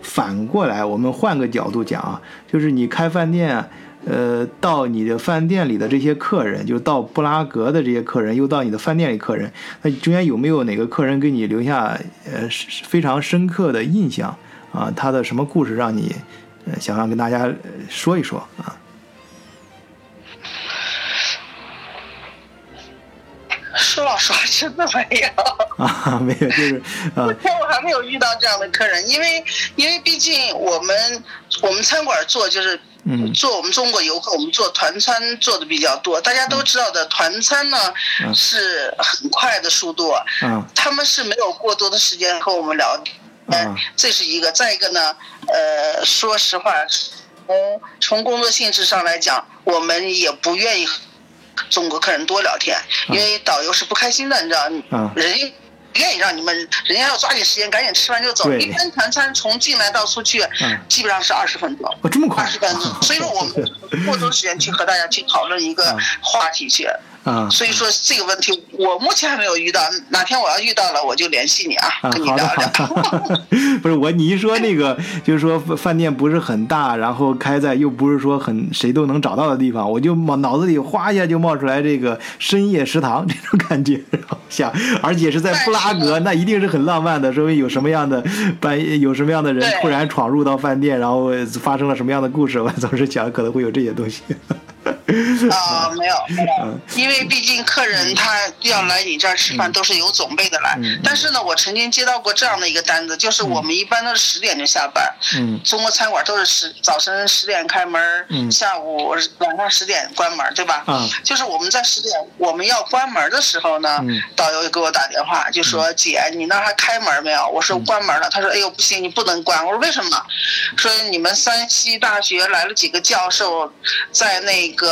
反过来，我们换个角度讲啊，就是你开饭店。呃，到你的饭店里的这些客人，就到布拉格的这些客人，又到你的饭店里客人，那中间有没有哪个客人给你留下呃非常深刻的印象啊？他的什么故事让你呃想要跟大家说一说啊？说老实话，真的没有啊，没有，就是啊，目 前我还没有遇到这样的客人，因为因为毕竟我们我们餐馆做就是。做我们中国游客，我们做团餐做的比较多。大家都知道的，团餐呢是很快的速度，他们是没有过多的时间和我们聊天，这是一个。再一个呢，呃，说实话，从从工作性质上来讲，我们也不愿意中国客人多聊天，因为导游是不开心的，你知道，人。愿意让你们，人家要抓紧时间，赶紧吃完就走。一般团餐从进来到出去，基本上是二十分钟。哦，这么快？二十分钟。所以说我们过多时间去和大家去讨论一个话题去。啊，所以说这个问题我目前还没有遇到，哪天我要遇到了我就联系你啊，跟你聊聊。不是我，你一说那个，就是说饭店不是很大，然后开在又不是说很谁都能找到的地方，我就脑脑子里哗一下就冒出来这个深夜食堂这种感觉，想，而且是在布拉格，那一定是很浪漫的，说明有什么样的半夜 有什么样的人突然闯入到饭店，然后发生了什么样的故事，我总是想可能会有这些东西。啊，没有没有，因为毕竟客人他要来你这儿吃饭都是有准备的来。但是呢，我曾经接到过这样的一个单子，就是我们一般都是十点就下班，嗯，中国餐馆都是十早晨十点开门，嗯，下午晚上十点关门，对吧？啊，就是我们在十点我们要关门的时候呢，导游给我打电话就说：“姐，你那还开门没有？”我说：“关门了。”他说：“哎呦，不行，你不能关。”我说：“为什么？”说你们山西大学来了几个教授，在那个。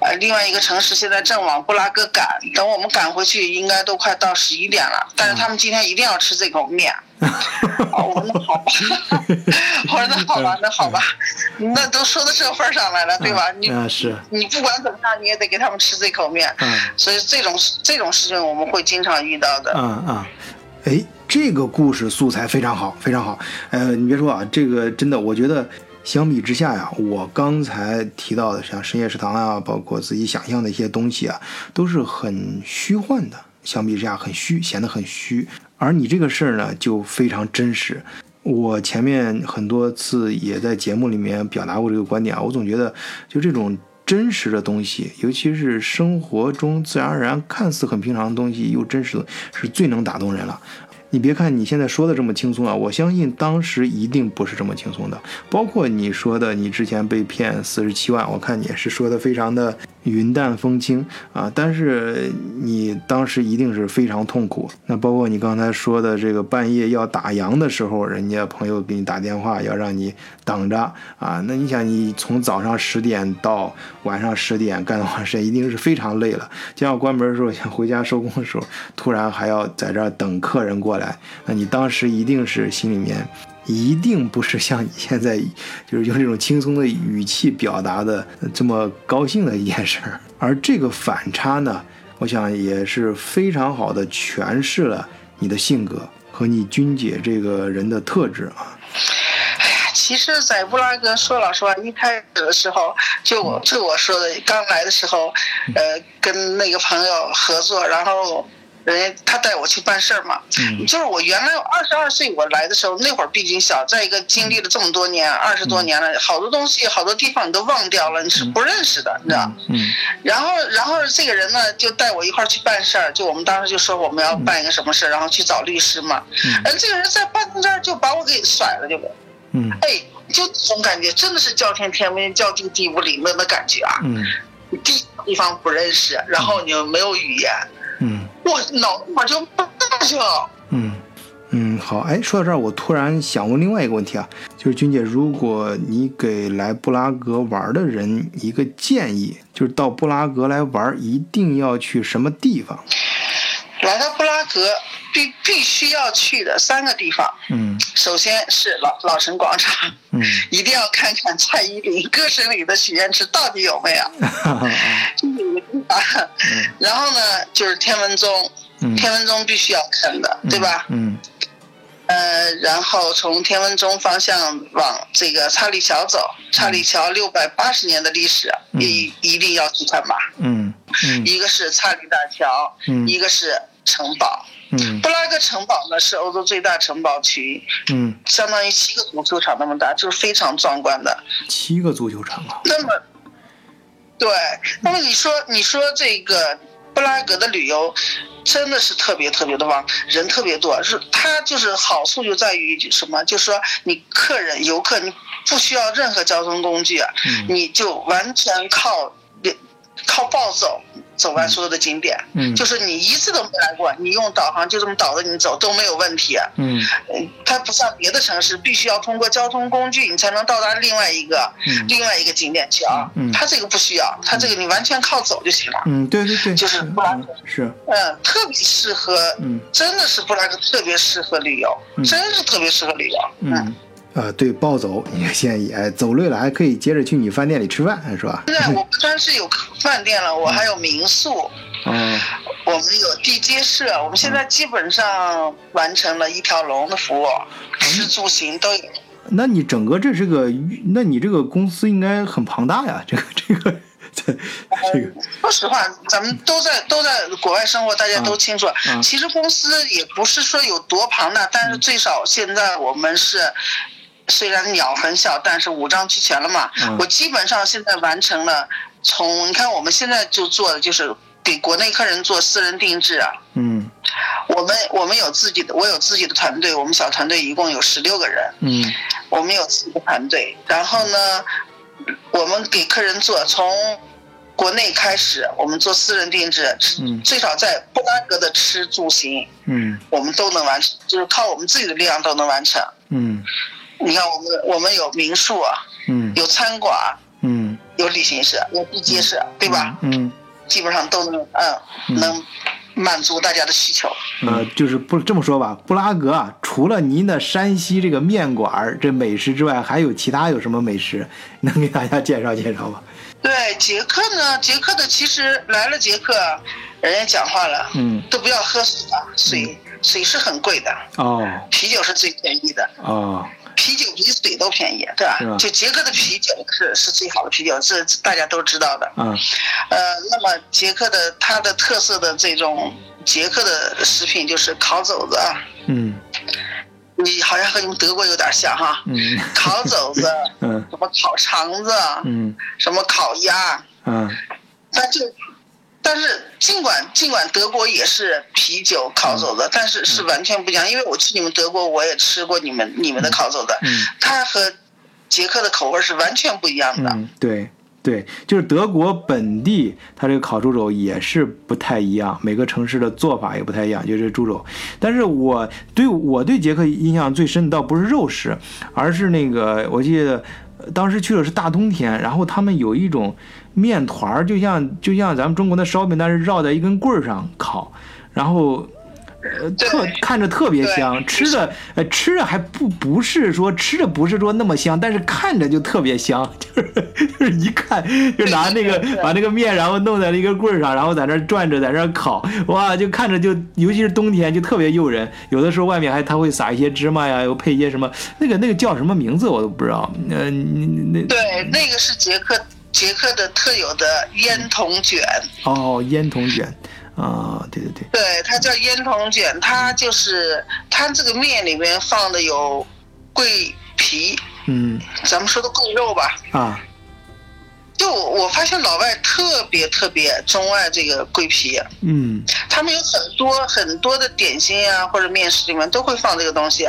呃，另外一个城市现在正往布拉格赶，等我们赶回去，应该都快到十一点了。但是他们今天一定要吃这口面。我 说那好吧，我说那好吧，那好吧，那都说到这份上来了，对吧？你是你不管怎么样，你也得给他们吃这口面。嗯，所以这种这种事情我们会经常遇到的。嗯嗯，哎，这个故事素材非常好，非常好。呃，你别说啊，这个真的，我觉得。相比之下呀，我刚才提到的像深夜食堂啊，包括自己想象的一些东西啊，都是很虚幻的。相比之下，很虚，显得很虚。而你这个事儿呢，就非常真实。我前面很多次也在节目里面表达过这个观点啊，我总觉得就这种真实的东西，尤其是生活中自然而然看似很平常的东西，又真实的是最能打动人了。你别看你现在说的这么轻松啊，我相信当时一定不是这么轻松的。包括你说的，你之前被骗四十七万，我看你也是说的非常的云淡风轻啊。但是你当时一定是非常痛苦。那包括你刚才说的这个半夜要打烊的时候，人家朋友给你打电话要让你等着啊。那你想，你从早上十点到晚上十点干多长时间，一定是非常累了。就像关门的时候，想回家收工的时候，突然还要在这儿等客人过来。那你当时一定是心里面，一定不是像你现在就是用这种轻松的语气表达的这么高兴的一件事儿。而这个反差呢，我想也是非常好的诠释了你的性格和你君姐这个人的特质啊。哎呀，其实，在布拉格说老实话，一开始的时候，就我就我说的，刚来的时候，呃，跟那个朋友合作，然后。人家他带我去办事儿嘛，就是我原来二十二岁我来的时候，那会儿毕竟小，再一个经历了这么多年，二十多年了，好多东西好多地方你都忘掉了，你是不认识的，你知道？嗯。然后，然后这个人呢，就带我一块儿去办事儿，就我们当时就说我们要办一个什么事儿，然后去找律师嘛。这个人在办公这儿就把我给甩了，就给。嗯。哎，就这种感觉，真的是叫天天不应，叫地地不灵的那感觉啊。嗯。地地方不认识，然后你又没有语言。嗯，我脑我就不去了。嗯嗯，好，哎，说到这儿，我突然想问另外一个问题啊，就是君姐，如果你给来布拉格玩的人一个建议，就是到布拉格来玩，一定要去什么地方？来到布拉格。必必须要去的三个地方，嗯，首先是老老城广场，嗯，一定要看看蔡依林歌声里的许愿池到底有没有，然后呢，就是天文钟，天文钟必须要看的，对吧？嗯，呃，然后从天文钟方向往这个查理桥走，查理桥六百八十年的历史，也一定要去看吧？嗯，一个是查理大桥，一个是城堡。布拉格城堡呢是欧洲最大城堡群，嗯，相当于七个足球场那么大，就是非常壮观的。七个足球场啊！那么，对，那么你说，你说这个布拉格的旅游真的是特别特别的旺，人特别多，是它就是好处就在于什么？就是说你客人游客你不需要任何交通工具，你就完全靠。靠暴走走完所有的景点，嗯，就是你一次都没来过，你用导航就这么导着你走都没有问题，嗯，它不像别的城市，必须要通过交通工具你才能到达另外一个，另外一个景点去啊，嗯，它这个不需要，它这个你完全靠走就行了，嗯，对对对，就是布拉格是，嗯，特别适合，嗯，真的是布拉格特别适合旅游，真是特别适合旅游，嗯。呃，对，暴走你建议，哎，走累了还可以接着去你饭店里吃饭，是吧？现 在我不单是有饭店了，我还有民宿，嗯，我们有地接社，我们现在基本上完成了一条龙的服务，吃住行都有。那你整个这是个，那你这个公司应该很庞大呀，这个这个这这个。说实话，咱们都在都在国外生活，大家都清楚。其实公司也不是说有多庞大，但是最少现在我们是。虽然鸟很小，但是五脏俱全了嘛。我基本上现在完成了，从你看我们现在就做的就是给国内客人做私人定制啊。嗯，我们我们有自己的，我有自己的团队，我们小团队一共有十六个人。嗯，我们有自己的团队，然后呢，我们给客人做从国内开始，我们做私人定制，嗯最少在布拉格的吃住行，嗯，我们都能完成，就是靠我们自己的力量都能完成。嗯。你看，我们我们有民宿啊，嗯，有餐馆，嗯，有旅行社，有地接社，对吧？嗯，基本上都能，嗯，能满足大家的需求。呃，就是不这么说吧，布拉格啊，除了您的山西这个面馆这美食之外，还有其他有什么美食能给大家介绍介绍吗？对，捷克呢，捷克的其实来了捷克，人家讲话了，嗯，都不要喝水了，水水是很贵的哦，啤酒是最便宜的哦。啤酒比水都便宜，对吧？就捷克的啤酒是是最好的啤酒，是大家都知道的。嗯，呃，那么捷克的它的特色的这种捷克的食品就是烤肘子。嗯，你好像和你们德国有点像哈。嗯，烤肘子，嗯，什么烤肠子，嗯，什么烤鸭，嗯，但这但是尽管尽管德国也是啤酒烤走的，但是是完全不一样。因为我去你们德国，我也吃过你们你们的烤肘子，嗯它和捷克的口味是完全不一样的。嗯，对对，就是德国本地它这个烤猪肘也是不太一样，每个城市的做法也不太一样，就是猪肘。但是我对我对捷克印象最深的倒不是肉食，而是那个我记得呃当时去的是大冬天，然后他们有一种面团儿，就像就像咱们中国的烧饼，但是绕在一根棍儿上烤，然后。呃，特看着特别香，吃着呃吃着还不不是说吃着不是说那么香，但是看着就特别香，就是就是一看就拿那个把那个面然后弄在了一个棍儿上，然后在那儿转着在那儿烤，哇，就看着就尤其是冬天就特别诱人。有的时候外面还它会撒一些芝麻呀，又配一些什么那个那个叫什么名字我都不知道。呃，你你那对，那个是捷克捷克的特有的烟筒卷，哦烟筒卷。啊，对对对，对，它叫烟筒卷，它就是它这个面里面放的有桂皮，嗯。咱们说的桂肉吧。啊。就我发现老外特别特别钟爱这个桂皮，嗯。他们有很多很多的点心啊或者面食里面都会放这个东西。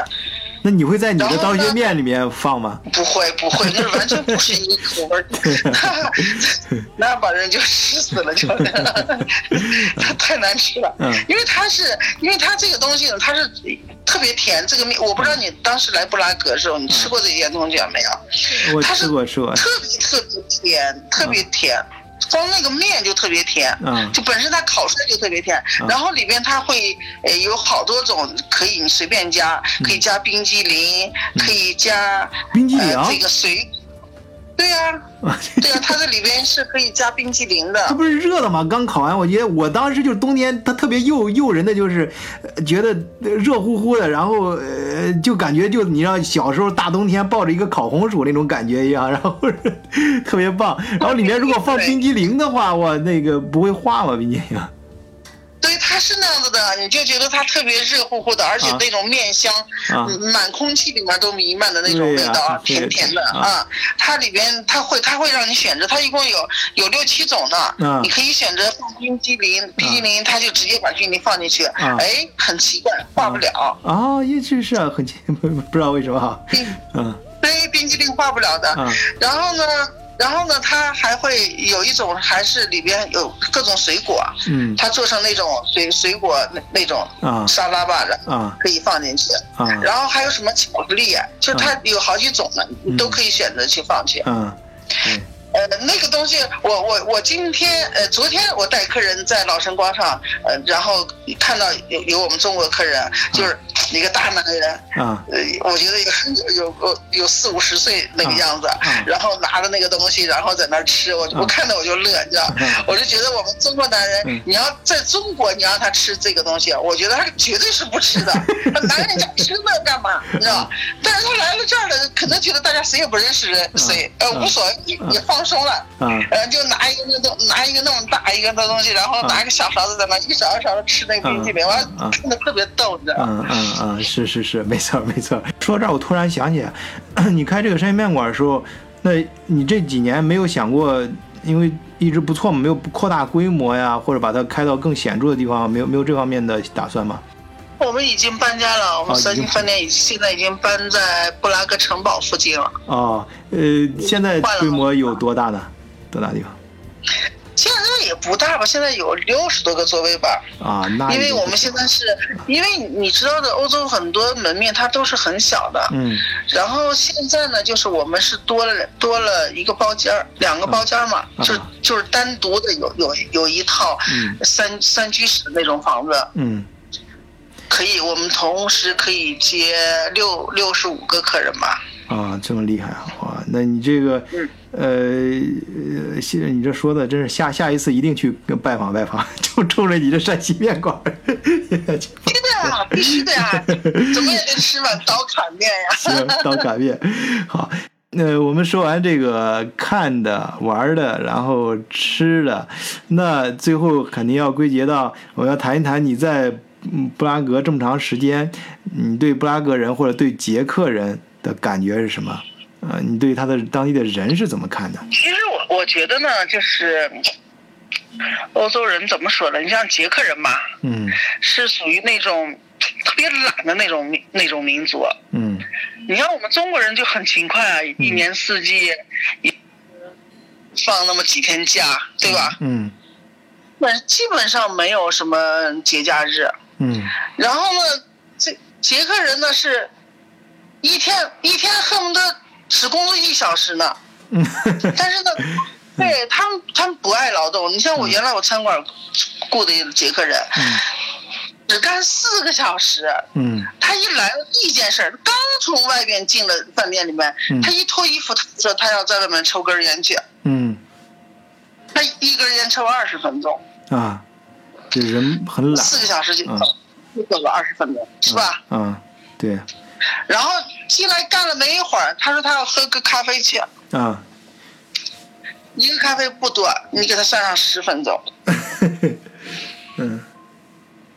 那你会在你的然后呢当学面里面放吗？不会不会，那完全不是一个口味儿，那把人就吃死了，就它 太难吃了。嗯因为它是，因为它这个东西呢，它是特别甜。这个面，我不知道你当时来布拉格的时候，你吃过这个烟筒卷没有？吃过吃过，特别特别甜，特别甜。光那个面就特别甜，嗯。就本身它烤出来就特别甜，嗯。然后里边它会呃有好多种可以你随便加，可以加冰激凌，可以加冰激凌呃、这个水，对呀、对呀、它这里边是可以加冰激凌的这。不是热的吗？刚烤完，我觉得我当时就是冬天，它特别诱诱人的，就是呃觉得热乎乎的，然后呃，就感觉就你像小时候大冬天抱着一个烤红薯那种感觉一样，然后 特别棒。然后里面如果放冰激凌的话，哇，那个不会化吗？冰激凌？对，它是那样子的，你就觉得它特别热乎乎的，而且啊那种面香，满空气里面都弥漫的那种味道啊，甜甜的啊啊。它里边它会它会让你选择，它一共有有六七种呢，啊你可以选择放冰激凌，冰激凌它就直接把冰激凌放进去，啊哎，很奇怪，化不了。啊，也是是啊，很不 不知道为什么哈，冰嗯对，冰激凌化不了的。啊然后呢，然后呢，它还会有一种，还是里边有各种水果，嗯。它做成那种水水果那那种啊。沙拉吧的，啊。可以放进去。啊。然后还有什么巧克力啊，就它有好几种呢，你都可以选择去放去。嗯呃，那个东西，我我我今天呃，昨天我带客人在老城广场，呃，然后看到有有我们中国客人，就是一个大男人，啊。呃，我觉得有有有有四五十岁那个样子，啊。然后拿着那个东西，然后在那儿吃，我、我看到我就乐，你知道，啊。我就觉得我们中国男人，嗯。你要在中国你让他吃这个东西，我觉得他绝对是不吃的，他男人家吃那干嘛，你知道？但是他来了这儿了，可能觉得大家谁也不认识人谁，呃，啊。无所谓，也也放松了。嗯呃，就拿一个那东，拿一个那么大一个的东西，然后拿一个小勺子在那一勺一勺的吃那个冰淇淋，完嗯嗯看的特别逗，你知道吗？嗯嗯嗯，是是是，没错没错。说到这儿，我突然想起来，你开这个山西面馆的时候，那你这几年没有想过，因为一直不错嘛，没有扩大规模呀，或者把它开到更显著的地方，没有没有这方面的打算吗？我们已经搬家了，我们三星饭店已现在已经搬在布拉格城堡附近了。哦，呃，现在规模有多大呢？多大地方？现在也不大吧，现在有六十多个座位吧。啊，那因为我们现在是，因为你知道的，欧洲很多门面它都是很小的。嗯然后现在呢，就是我们是多了多了一个包间儿，两个包间儿嘛，嗯就就是单独的有有有一套嗯三三居室的那种房子，嗯可以我们同时可以接六六十五个客人吧。啊，这么厉害啊！哇，那你这个，嗯呃呃，现在你这说的真是下下一次一定去拜访拜访，就冲着你这山西面馆儿去拜对的呀，必须的呀，怎么也得吃碗刀砍面呀。行，刀砍面。好，那我们说完这个看的、玩的，然后吃的，那最后肯定要归结到我要谈一谈你在嗯布拉格这么长时间，你对布拉格人或者对捷克人的感觉是什么？呃，你对他的当地的人是怎么看的？其实我我觉得呢，就是欧洲人怎么说呢？你像捷克人吧，嗯是属于那种特别懒的那种那种民族。嗯你像我们中国人就很勤快啊，一年四季一放那么几天假，对吧？嗯但是基本上没有什么节假日。嗯。然后呢，这捷克人呢是一天一天恨不得只工作一小时呢。嗯。但是呢，对他们他们不爱劳动。你像我原来我餐馆雇的捷克人，只干四个小时。嗯。他一来第一件事儿，刚从外边进了饭店里面，嗯。他一脱衣服，他说他要在外面抽根烟去，嗯。他一根烟抽二十分钟，啊，这人很懒四个小时就嗯就走了二十分钟，是吧？嗯，对然后进来干了没一会儿，他说他要喝个咖啡去，啊，一个咖啡不多，你给他算上十分钟，嗯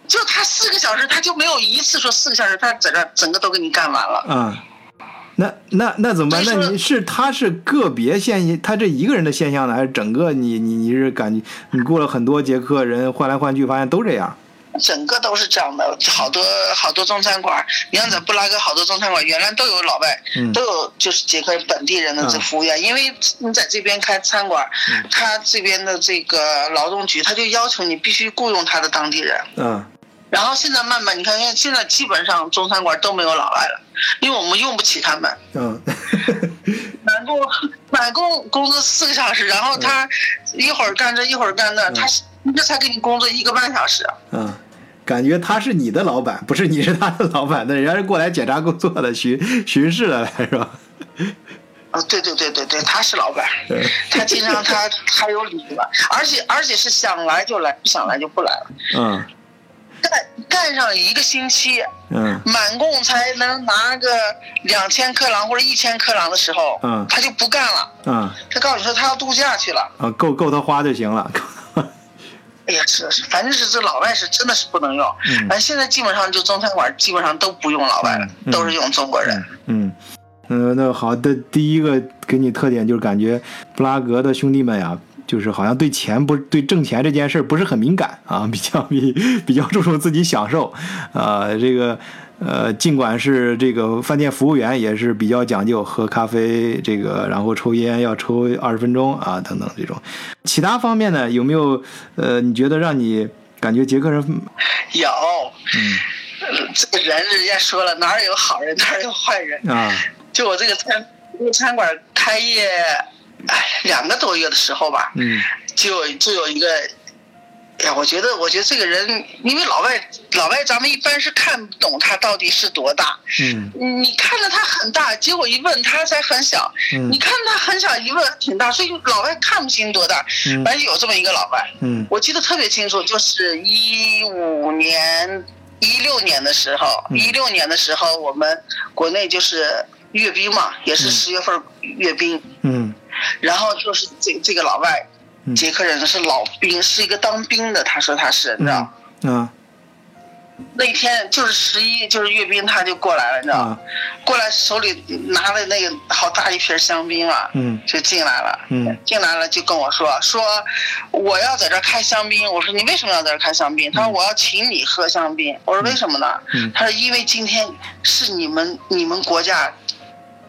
就他四个小时，他就没有一次说四个小时，他在这儿整个都给你干完了。啊。那那那怎么办？那你是他是个别现象，他这一个人的现象呢，还是整个你你你是感觉你过了很多节课，人换来换去，发现都这样？整个都是这样的，好多好多中餐馆，你像在布拉格好多中餐馆，原来都有老外，嗯都有就是捷克本地人的这嗯服务员，因为你在这边开餐馆，他这边的这个劳动局他就要求你必须雇佣他的当地人。嗯然后现在慢慢，你看，现在基本上中餐馆都没有老外了，因为我们用不起他们。嗯满工 满工工作四个小时，然后他一会儿干这一会儿干那，他这才给你工作一个半小时。嗯，感觉他是你的老板，不是你是他的老板，那人家是过来检查工作的，巡巡视的来是吧？啊，对对对对对，他是老板嗯，他经常他 他有理了，而且而且是想来就来，不想来就不来了。嗯干干上一个星期，嗯满共才能拿个两千克朗或者一千克朗的时候，嗯他就不干了，嗯他告诉你说他要度假去了。啊，够够他花就行了。哎呀，是是，反正是这老外是真的是不能用。嗯反正现在基本上就中餐馆基本上都不用老外了，都是用中国人。嗯，嗯，那好的，第一个给你特点就是感觉布拉格的兄弟们呀，就是好像对钱不对挣钱这件事儿不是很敏感啊，比较比比较注重自己享受，啊，这个呃，尽管是这个饭店服务员也是比较讲究，喝咖啡这个，然后抽烟要抽二十分钟啊，等等这种。其他方面呢，有没有呃，你觉得让你感觉捷克人？有，嗯。呃这个人人家说了，哪儿有好人哪儿有坏人。啊。就我这个餐这个餐馆开业，哎，两个多月的时候吧，嗯。就有就有一个，哎呀，我觉得我觉得这个人，因为老外老外咱们一般是看不懂他到底是多大，嗯。你看着他很大，结果一问他才很小，嗯。你看他很小，一问挺大，所以老外看不清多大。嗯。反正有这么一个老外，嗯。我记得特别清楚，就是一五年、一六年的时候，嗯。一六年的时候，我们国内就是阅兵嘛，也是十月份阅兵，嗯。然后就是这这个老外嗯，捷克人是老兵，是一个当兵的，他说他是，你知道。嗯。啊。那天就是十一，就是阅兵，他就过来了，你知道，啊。过来手里拿了那个好大一瓶香槟啊，嗯。就进来了，嗯。进来了就跟我说说我要在这开香槟，我说你为什么要在这开香槟？他说我要请你喝香槟，我说为什么呢？嗯。他说因为今天是你们你们国家。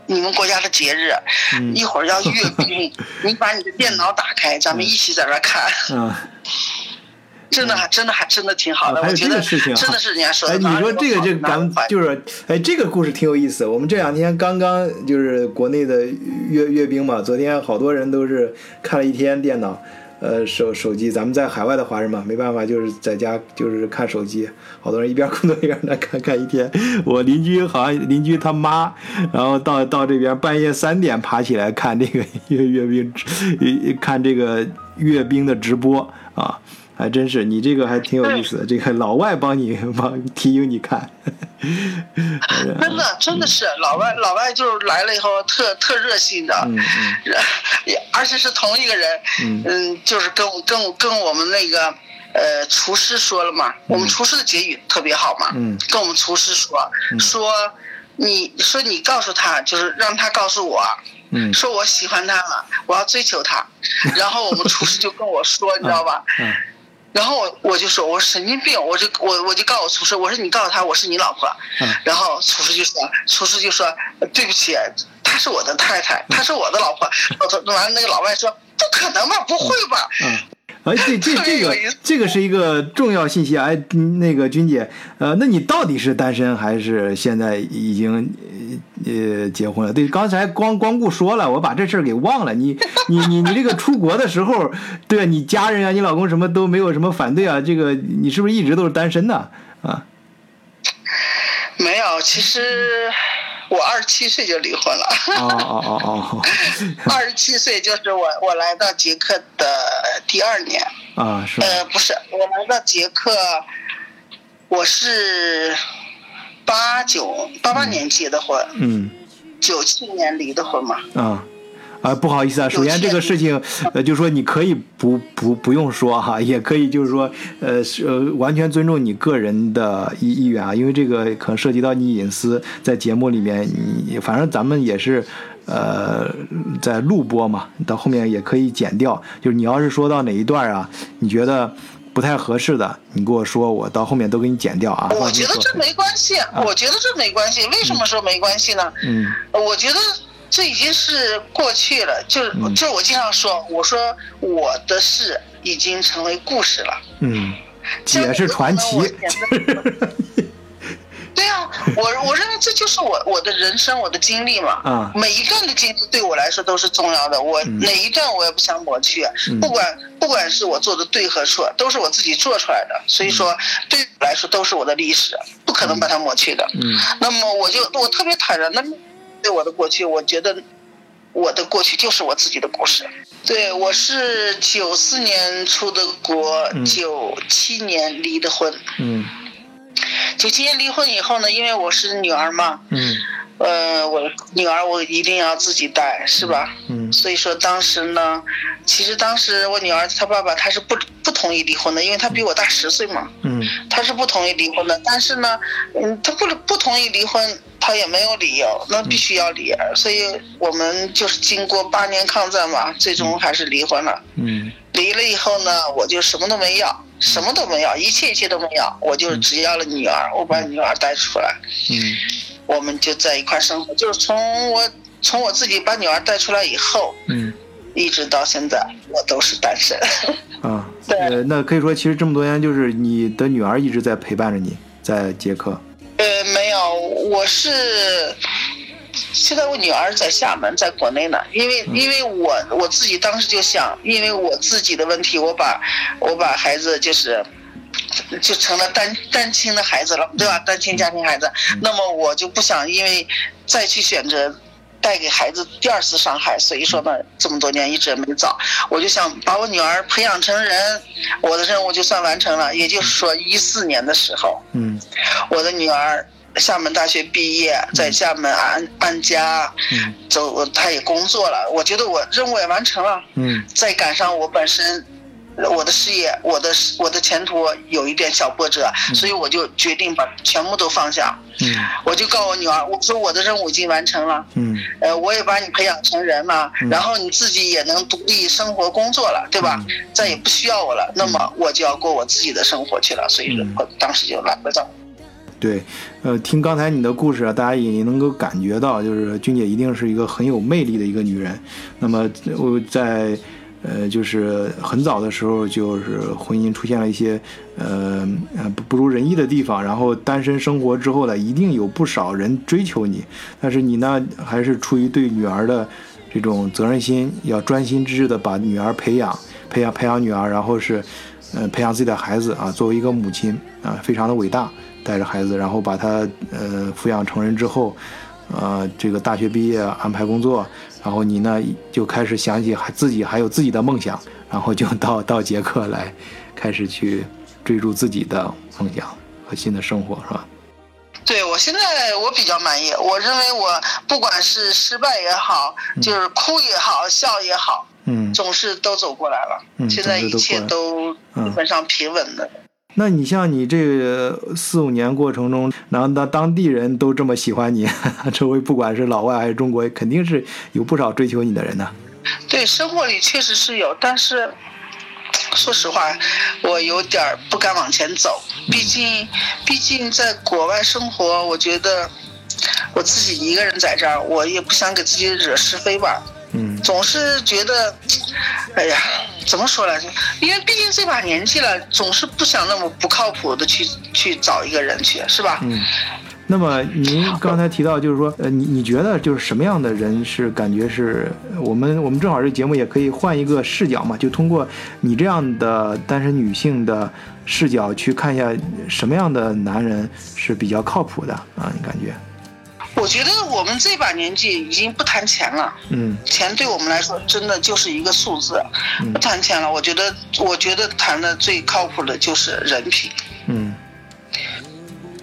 你们国家的节日，嗯一会儿要阅 兵，你把你的电脑打开，咱们一起在这儿看。嗯。真的还真的还真的挺好的，啊还有我觉得这个事情啊真的是人家说的。哎，你说这个这咱们就是，哎，这个故事挺有意思。我们这两天刚刚就是国内的阅阅兵嘛，昨天好多人都是看了一天电脑，呃，手手机。咱们在海外的华人嘛，没办法，就是在家就是看手机。好多人一边工作一边在看看一天。我邻居好像邻居他妈，然后到到这边半夜三点爬起来看这个阅阅兵，看这个阅兵的直播啊。还真是，你这个还挺有意思的。这个老外帮你帮提醒你看，真的真的是老外老外就是来了以后特特热心的，嗯嗯 而且是同一个人，嗯嗯，就是跟我跟我跟我们那个呃厨师说了嘛，我们厨师的结语特别好嘛，嗯跟我们厨师说说你说你告诉他，就是让他告诉我，嗯说我喜欢他了，我要追求他。然后我们厨师就跟我说，你知道吧？嗯然后我我就说我神经病，我就我我就告诉厨师，我说你告诉他我是你老婆。嗯然后厨师就说，厨师就说对不起，她是我的太太，她是我的老婆。完了那个老外说不可能吧，不会吧？嗯。哎，这这这个 这个是一个重要信息啊！哎，嗯那个君姐，呃，那你到底是单身还是现在已经呃呃结婚了？对，刚才光光顾说了，我把这事儿给忘了。你 你你你这个出国的时候，对啊，你家人啊，你老公什么都没有什么反对啊？这个你是不是一直都是单身呢？啊？没有，其实我二十七岁就离婚了。哦哦哦哦 二十七岁就是我我来到捷克的第二年。哦啊，是吧？呃，不是，我来到捷克，我是八九八八年结的婚，嗯九七年离的婚嘛。啊。啊，不好意思啊，首先这个事情，呃，就是说你可以不不不用说哈，也可以就是说，呃，是呃，完全尊重你个人的意意愿啊，因为这个可能涉及到你隐私，在节目里面，你反正咱们也是，呃，在录播嘛，到后面也可以剪掉，就是你要是说到哪一段啊，你觉得不太合适的，你跟我说，我到后面都给你剪掉啊。我觉得这没关系，我觉得这没关系。为什么说没关系呢？嗯我觉得这已经是过去了，就是嗯就是我经常说，我说我的事已经成为故事了。嗯，也是传奇 对啊，我我认为这就是我我的人生，我的经历嘛。啊每一段的经历对我来说都是重要的，我嗯哪一段我也不想抹去，嗯不管不管是我做的对和错，都是我自己做出来的，所以说对我来说都是我的历史，不可能把它抹去的。嗯那么我就我特别坦然的对我的过去，我觉得我的过去就是我自己的故事。对，我是九四年出的国嗯，九七年离的婚。嗯九七年离婚以后呢，因为我是女儿嘛，嗯呃，我女儿我一定要自己带，是吧？嗯所以说当时呢，其实当时我女儿她爸爸他是不不同意离婚的，因为他比我大十岁嘛，嗯他是不同意离婚的。但是呢，嗯，他不不同意离婚，他也没有理由，那必须要离。所以我们就是经过八年抗战嘛，最终还是离婚了。嗯离了以后呢，我就什么都没要，什么都没要，一切一切都没要，我就只要了女儿，我把女儿带出来。嗯我们就在一块生活，就是从我从我自己把女儿带出来以后，嗯一直到现在，我都是单身。啊，对呃，那可以说，其实这么多年，就是你的女儿一直在陪伴着你，在捷克。呃，没有，我是现在我女儿在厦门，在国内呢，因为因为我我自己当时就想，因为我自己的问题，我把我把孩子就是。就成了单单亲的孩子了，对吧？单亲家庭孩子，那么我就不想因为再去选择带给孩子第二次伤害，所以说呢，这么多年一直没找，我就想把我女儿培养成人，我的任务就算完成了。也就是说，一四年的时候，嗯我的女儿厦门大学毕业，在厦门安安家，嗯走，她也工作了。我觉得我任务也完成了，嗯再赶上我本身。我的事业，我的我的前途有一点小波折，所以我就决定把全部都放下。嗯我就告诉我女儿，我说我的任务已经完成了，嗯呃，我也把你培养成人了，然后你自己也能独立生活工作了，对吧？再也不需要我了，那么我就要过我自己的生活去了，所以说我当时就来了这。对，呃，听刚才你的故事啊，大家也能够感觉到，就是君姐一定是一个很有魅力的一个女人。那么我在呃，就是很早的时候，就是婚姻出现了一些呃不不如人意的地方，然后单身生活之后呢，一定有不少人追求你，但是你呢，还是出于对女儿的这种责任心，要专心致志的把女儿培养、培养、培养女儿，然后是呃培养自己的孩子啊，作为一个母亲啊，非常的伟大。带着孩子，然后把他呃抚养成人之后，呃，这个大学毕业安排工作，然后你呢就开始想起还自己还有自己的梦想，然后就到到捷克来，开始去追逐自己的梦想和新的生活，是吧？对我现在我比较满意，我认为我不管是失败也好，就是哭也好，笑也好，嗯总是都走过来了。嗯现在一切都都基本上平稳的。那你像你这四五年过程中，然后当当地人都这么喜欢你，周围不管是老外还是中国，肯定是有不少追求你的人呢。对，生活里确实是有，但是说实话，我有点不敢往前走。毕竟，毕竟在国外生活，我觉得我自己一个人在这儿，我也不想给自己惹是非吧。嗯，总是觉得，哎呀，怎么说来着？因为毕竟这把年纪了，总是不想那么不靠谱的去去找一个人去，是吧？嗯。那么您刚才提到，就是说，呃，你你觉得就是什么样的人是感觉是我们我们正好这节目也可以换一个视角嘛，就通过你这样的单身女性的视角去看一下什么样的男人是比较靠谱的啊？你感觉？我觉得我们这把年纪已经不谈钱了，嗯，钱对我们来说真的就是一个数字，不谈钱了。我觉得，我觉得谈的最靠谱的就是人品，嗯。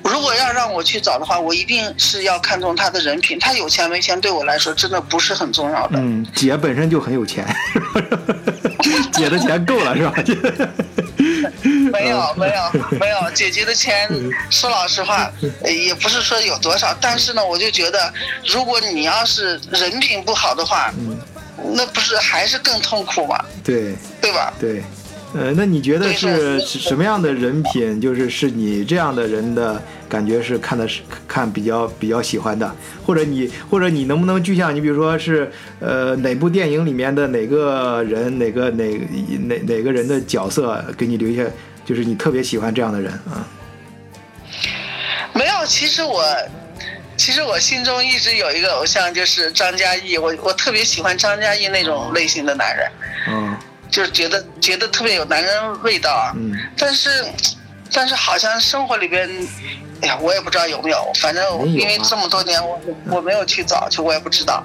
如果要让我去找的话，我一定是要看重他的人品。他有钱没钱对我来说真的不是很重要的。嗯，姐本身就很有钱，姐的钱够了是吧？没有没有没有，姐姐的钱说老实话也不是说有多少，但是呢，我就觉得如果你要是人品不好的话，那不是还是更痛苦吗？对，对吧？对。呃，那你觉得是什么样的人品，就是是你这样的人的感觉是看的是看比较比较喜欢的，或者你或者你能不能具象？你比如说是呃哪部电影里面的哪个人，哪个哪哪哪个人的角色给你留下，就是你特别喜欢这样的人啊？没有，其实我其实我心中一直有一个偶像，就是张嘉译，我我特别喜欢张嘉译那种类型的男人。嗯。就是觉得觉得特别有男人味道啊，嗯，但是，但是好像生活里边，哎呀，我也不知道有没有，反正因为这么多年我我没有去找，就我也不知道。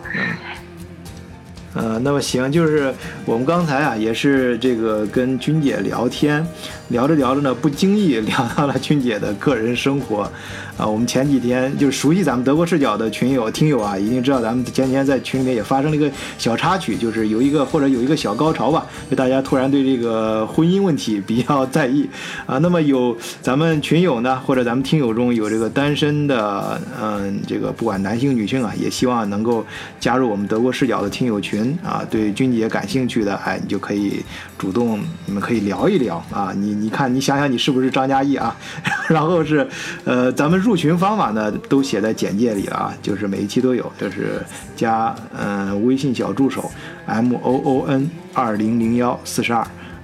呃，那么行，就是我们刚才啊，也是这个跟君姐聊天，聊着聊着呢，不经意聊到了君姐的个人生活。啊，我们前几天就熟悉咱们德国视角的群友听友啊，一定知道咱们前几天在群里面也发生了一个小插曲，就是有一个或者有一个小高潮吧，就大家突然对这个婚姻问题比较在意啊。那么有咱们群友呢，或者咱们听友中有这个单身的，嗯，这个不管男性女性啊，也希望能够加入我们德国视角的听友群啊。对君姐感兴趣的，哎，你就可以主动，你们可以聊一聊啊。你你看，你想想你是不是张嘉译啊？然后是，呃，咱们入。群方法呢，都写在简介里了啊，就是每一期都有，就是加嗯微信小助手 m o o n 二零零幺四十二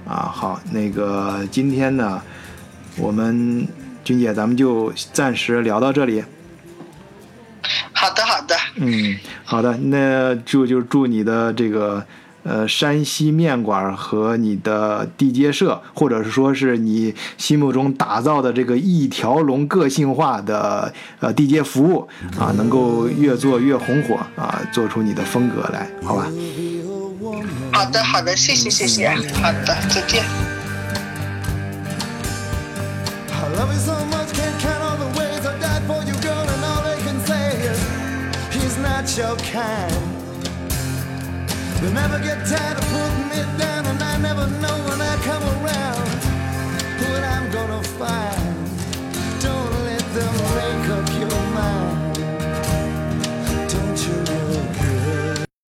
啊。好，那个今天呢，我们君姐咱们就暂时聊到这里。好的，好的。嗯，好的，那就就祝你的这个。呃，山西面馆和你的地接社，或者是说是你心目中打造的这个一条龙个性化的呃地接服务啊，能够越做越红火啊，做出你的风格来，好吧？好的，好的，谢谢，谢谢，好的，再见。They'll never get tired of putting it